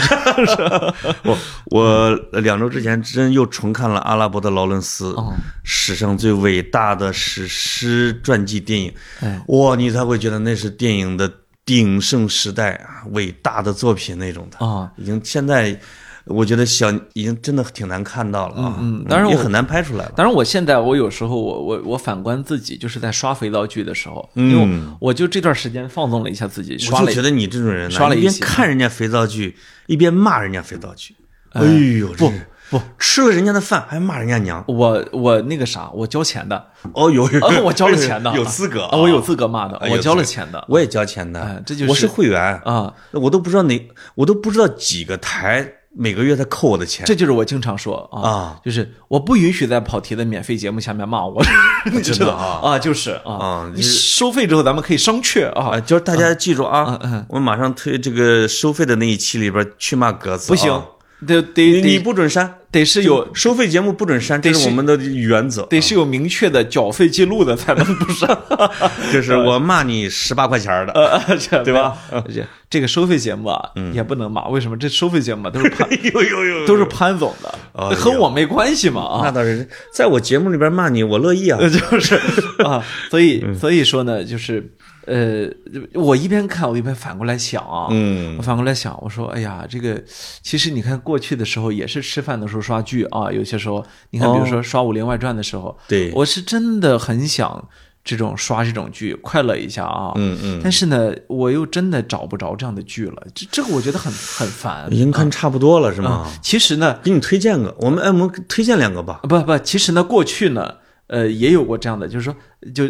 我我两周之前真又重看了阿拉伯的劳伦斯，哦。史上最伟大的史诗传记电影。哎。哇，你才会觉得那是电影的鼎盛时代啊，伟大的作品那种的。啊。已经现在我觉得小已经真的挺难看到了啊，嗯当然我也很难拍出来了。当然，我现在我有时候我我我反观自己，就是在刷肥皂剧的时候，因为我我就这段时间放纵了一下自己，刷了嗯我就觉得你这种人呢，刷了一边看人家肥皂剧，一边骂人家肥皂剧。哎呦，不不，吃了人家的饭还骂人家娘。我我那个啥，我交钱的，哦，有有啊，我交了钱的，有资格啊，我有资格骂的，啊我交了钱的。我也交钱的，哎这就是我是会员。啊，我都不知道哪，我都不知道几个台每个月在扣我的钱。这就是我经常说啊啊，就是我不允许在跑题的免费节目下面骂我，你知道？啊。啊，就是啊啊，你收费之后咱们可以商榷啊，啊，就是大家记住啊，啊我马上推这个收费的那一期里边去骂格子，不行啊，得得你不准删，得是有收费节目不准删，这是是我们的原则。得是有明确的缴费记录的才能不删，就是我骂你十八块钱的，对吧？这这个收费节目啊，也不能骂，为什么？这收费节目都是 潘有有有，都是潘总的，和我没关系嘛啊。那倒是，在我节目里边骂你，我乐意啊。就是啊，所以嗯所以说呢，就是呃，我一边看我一边反过来想啊，嗯我反过来想，我说，哎呀，这个其实你看过去的时候也是吃饭的时候刷剧啊，有些时候你看，比如说刷《武林外传》的时候，哦对我是真的很想这种刷这种剧快乐一下啊，嗯嗯，但是呢，我又真的找不着这样的剧了，这这个我觉得很很烦已。经看差不多了是吗啊？，其实呢，给你推荐个，我们哎，我们推荐两个吧。不不，其实呢，过去呢，呃，也有过这样的，就是说，就，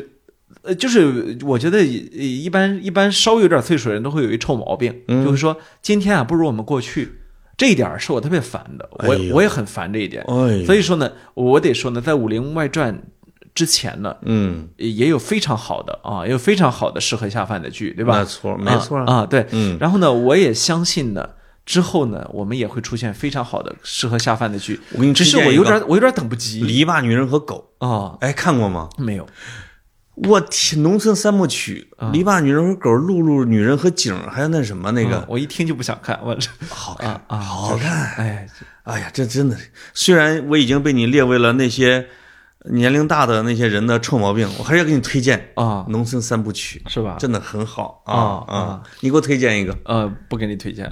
呃，就是我觉得一一般一般稍微有点岁数的人都会有一臭毛病，嗯就是说今天啊不如我们过去，这一点儿是我特别烦的，我、哎我也很烦这一点，哎所以说呢，我得说呢，在《武林外传》之前呢，嗯，也有非常好的啊，也有非常好的适合下饭的剧，对吧？没错没错啊啊，对，嗯然后呢，我也相信呢。之后呢，我们也会出现非常好的适合下饭的剧。我给你只是我有点，我有点等不及篱笆女人和狗，啊。哎，看过吗？没有，我天，农村三部曲，篱笆女人和狗，露露女人和景，还有那什么那嗯个，我一听就不想看，我这。好看啊啊，好看。哎，哎呀，这真的是，虽然我已经被你列为了那些年龄大的那些人的臭毛病，我还是要给你推荐啊《农村三部曲》，是吧？真的很好啊啊啊！你给我推荐一个，呃，不给你推荐，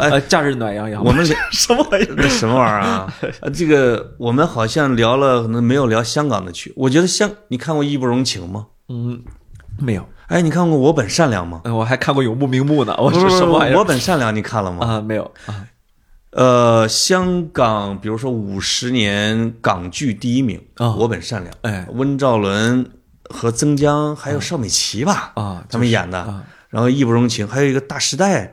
呃，假日暖洋洋，我们 什么玩意儿？那什么玩意儿啊？呃 这个我们好像聊了，可能没有聊香港的剧。我觉得香，你看过《义不容情》吗？嗯，没有，哎，你看过《我本善良》吗？呃我还看过《永不瞑目》呢，我是是什么玩意我本善良》你看了吗？啊？没有啊，呃，香港，比如说五十年港剧第一名，啊。我本善良》。哎。温兆伦和曾江还有邵美琪吧？啊他们演的。啊。然后《义不容情》，还有一个《大时代》，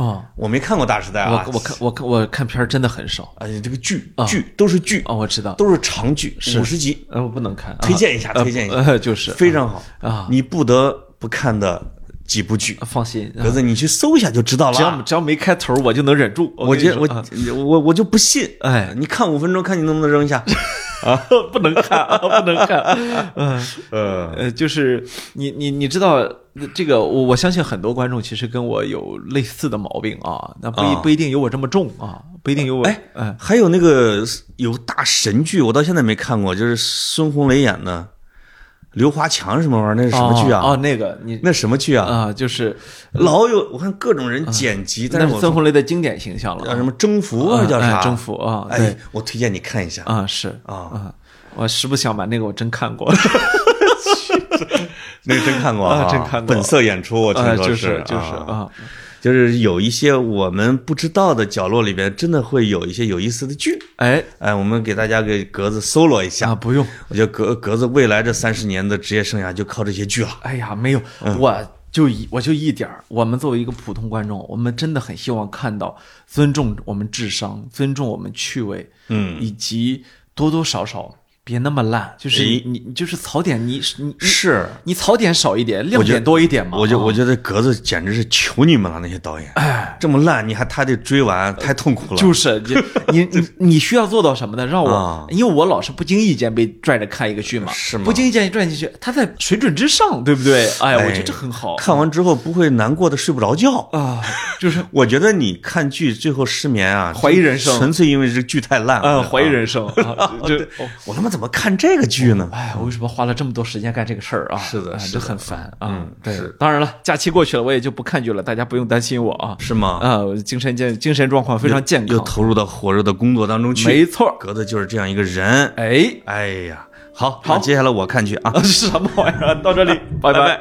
哦，我没看过《大时代》啊，我我看我看我看片儿真的很少。而且这个剧剧都是剧，哦，我知道，都是长剧，五十集，呃，我不能看，啊。推荐一下，呃推荐一下，呃，就是。非常好。啊，你不得不看的几部剧。放心，啊格子，你去搜一下就知道了只要。只要没开头，我就能忍住。我觉我我我就不信，哎，你看五分钟，看你能不能扔下。啊 不能看啊，不能看。嗯呃，呃，就是你你你知道这个，我我相信很多观众其实跟我有类似的毛病啊，那不不一定有我这么重啊，不一定有我哎哎还有那个有大神剧，我到现在没看过，就是孙红雷演的刘华强什么玩意儿？那是什么剧啊？哦，哦那个你那什么剧啊？啊，就是老有我看各种人剪辑，但那是孙红雷的经典形象了啊，叫什么征服啊？叫啥？哎征服啊，哎对，我推荐你看一下啊是啊，啊，我实不相瞒，那个我真看过，那个真看过啊真看过本色演出，我听啊说就是就是啊，啊，就是有一些我们不知道的角落里边，真的会有一些有意思的剧。哎哎，我们给大家给格子搜罗一下。啊不用，我觉得格格子未来这三十年的职业生涯就靠这些剧了。哎呀没有，嗯我就一我就一点儿，我们作为一个普通观众，我们真的很希望看到尊重我们智商，尊重我们趣味，嗯，以及多多少少别那么烂，就是哎你你就是槽点你你你是，你槽点少一点，亮点多一点嘛。啊我就我觉得格子简直是求你们了，那些导演，哎，这么烂，你还他得追完，太痛苦了。就是你 你你你需要做到什么呢？让我啊，因为我老是不经意间被拽着看一个剧嘛，是吗不经意间拽进去，他在水准之上，对不对？哎，我觉得这很好。看完之后不会难过的睡不着觉。啊，就是 我觉得你看剧最后失眠啊，怀疑人生纯粹因为这剧太烂了。啊，怀疑人生啊，就哦我他妈怎么看这个剧呢？哎，我为什么花了这么多时间干这个事儿啊？是的是的很烦啊。嗯对是，当然了，假期过去了，我也就不看剧了，大家不用担心我啊。是吗？啊，我精神健精神状况非常健康，又投入到火热的工作当中去。没错。格子就是这样一个人。哎，哎呀，好，好，接下来我看剧啊。是 什么玩意儿？到这里，拜拜拜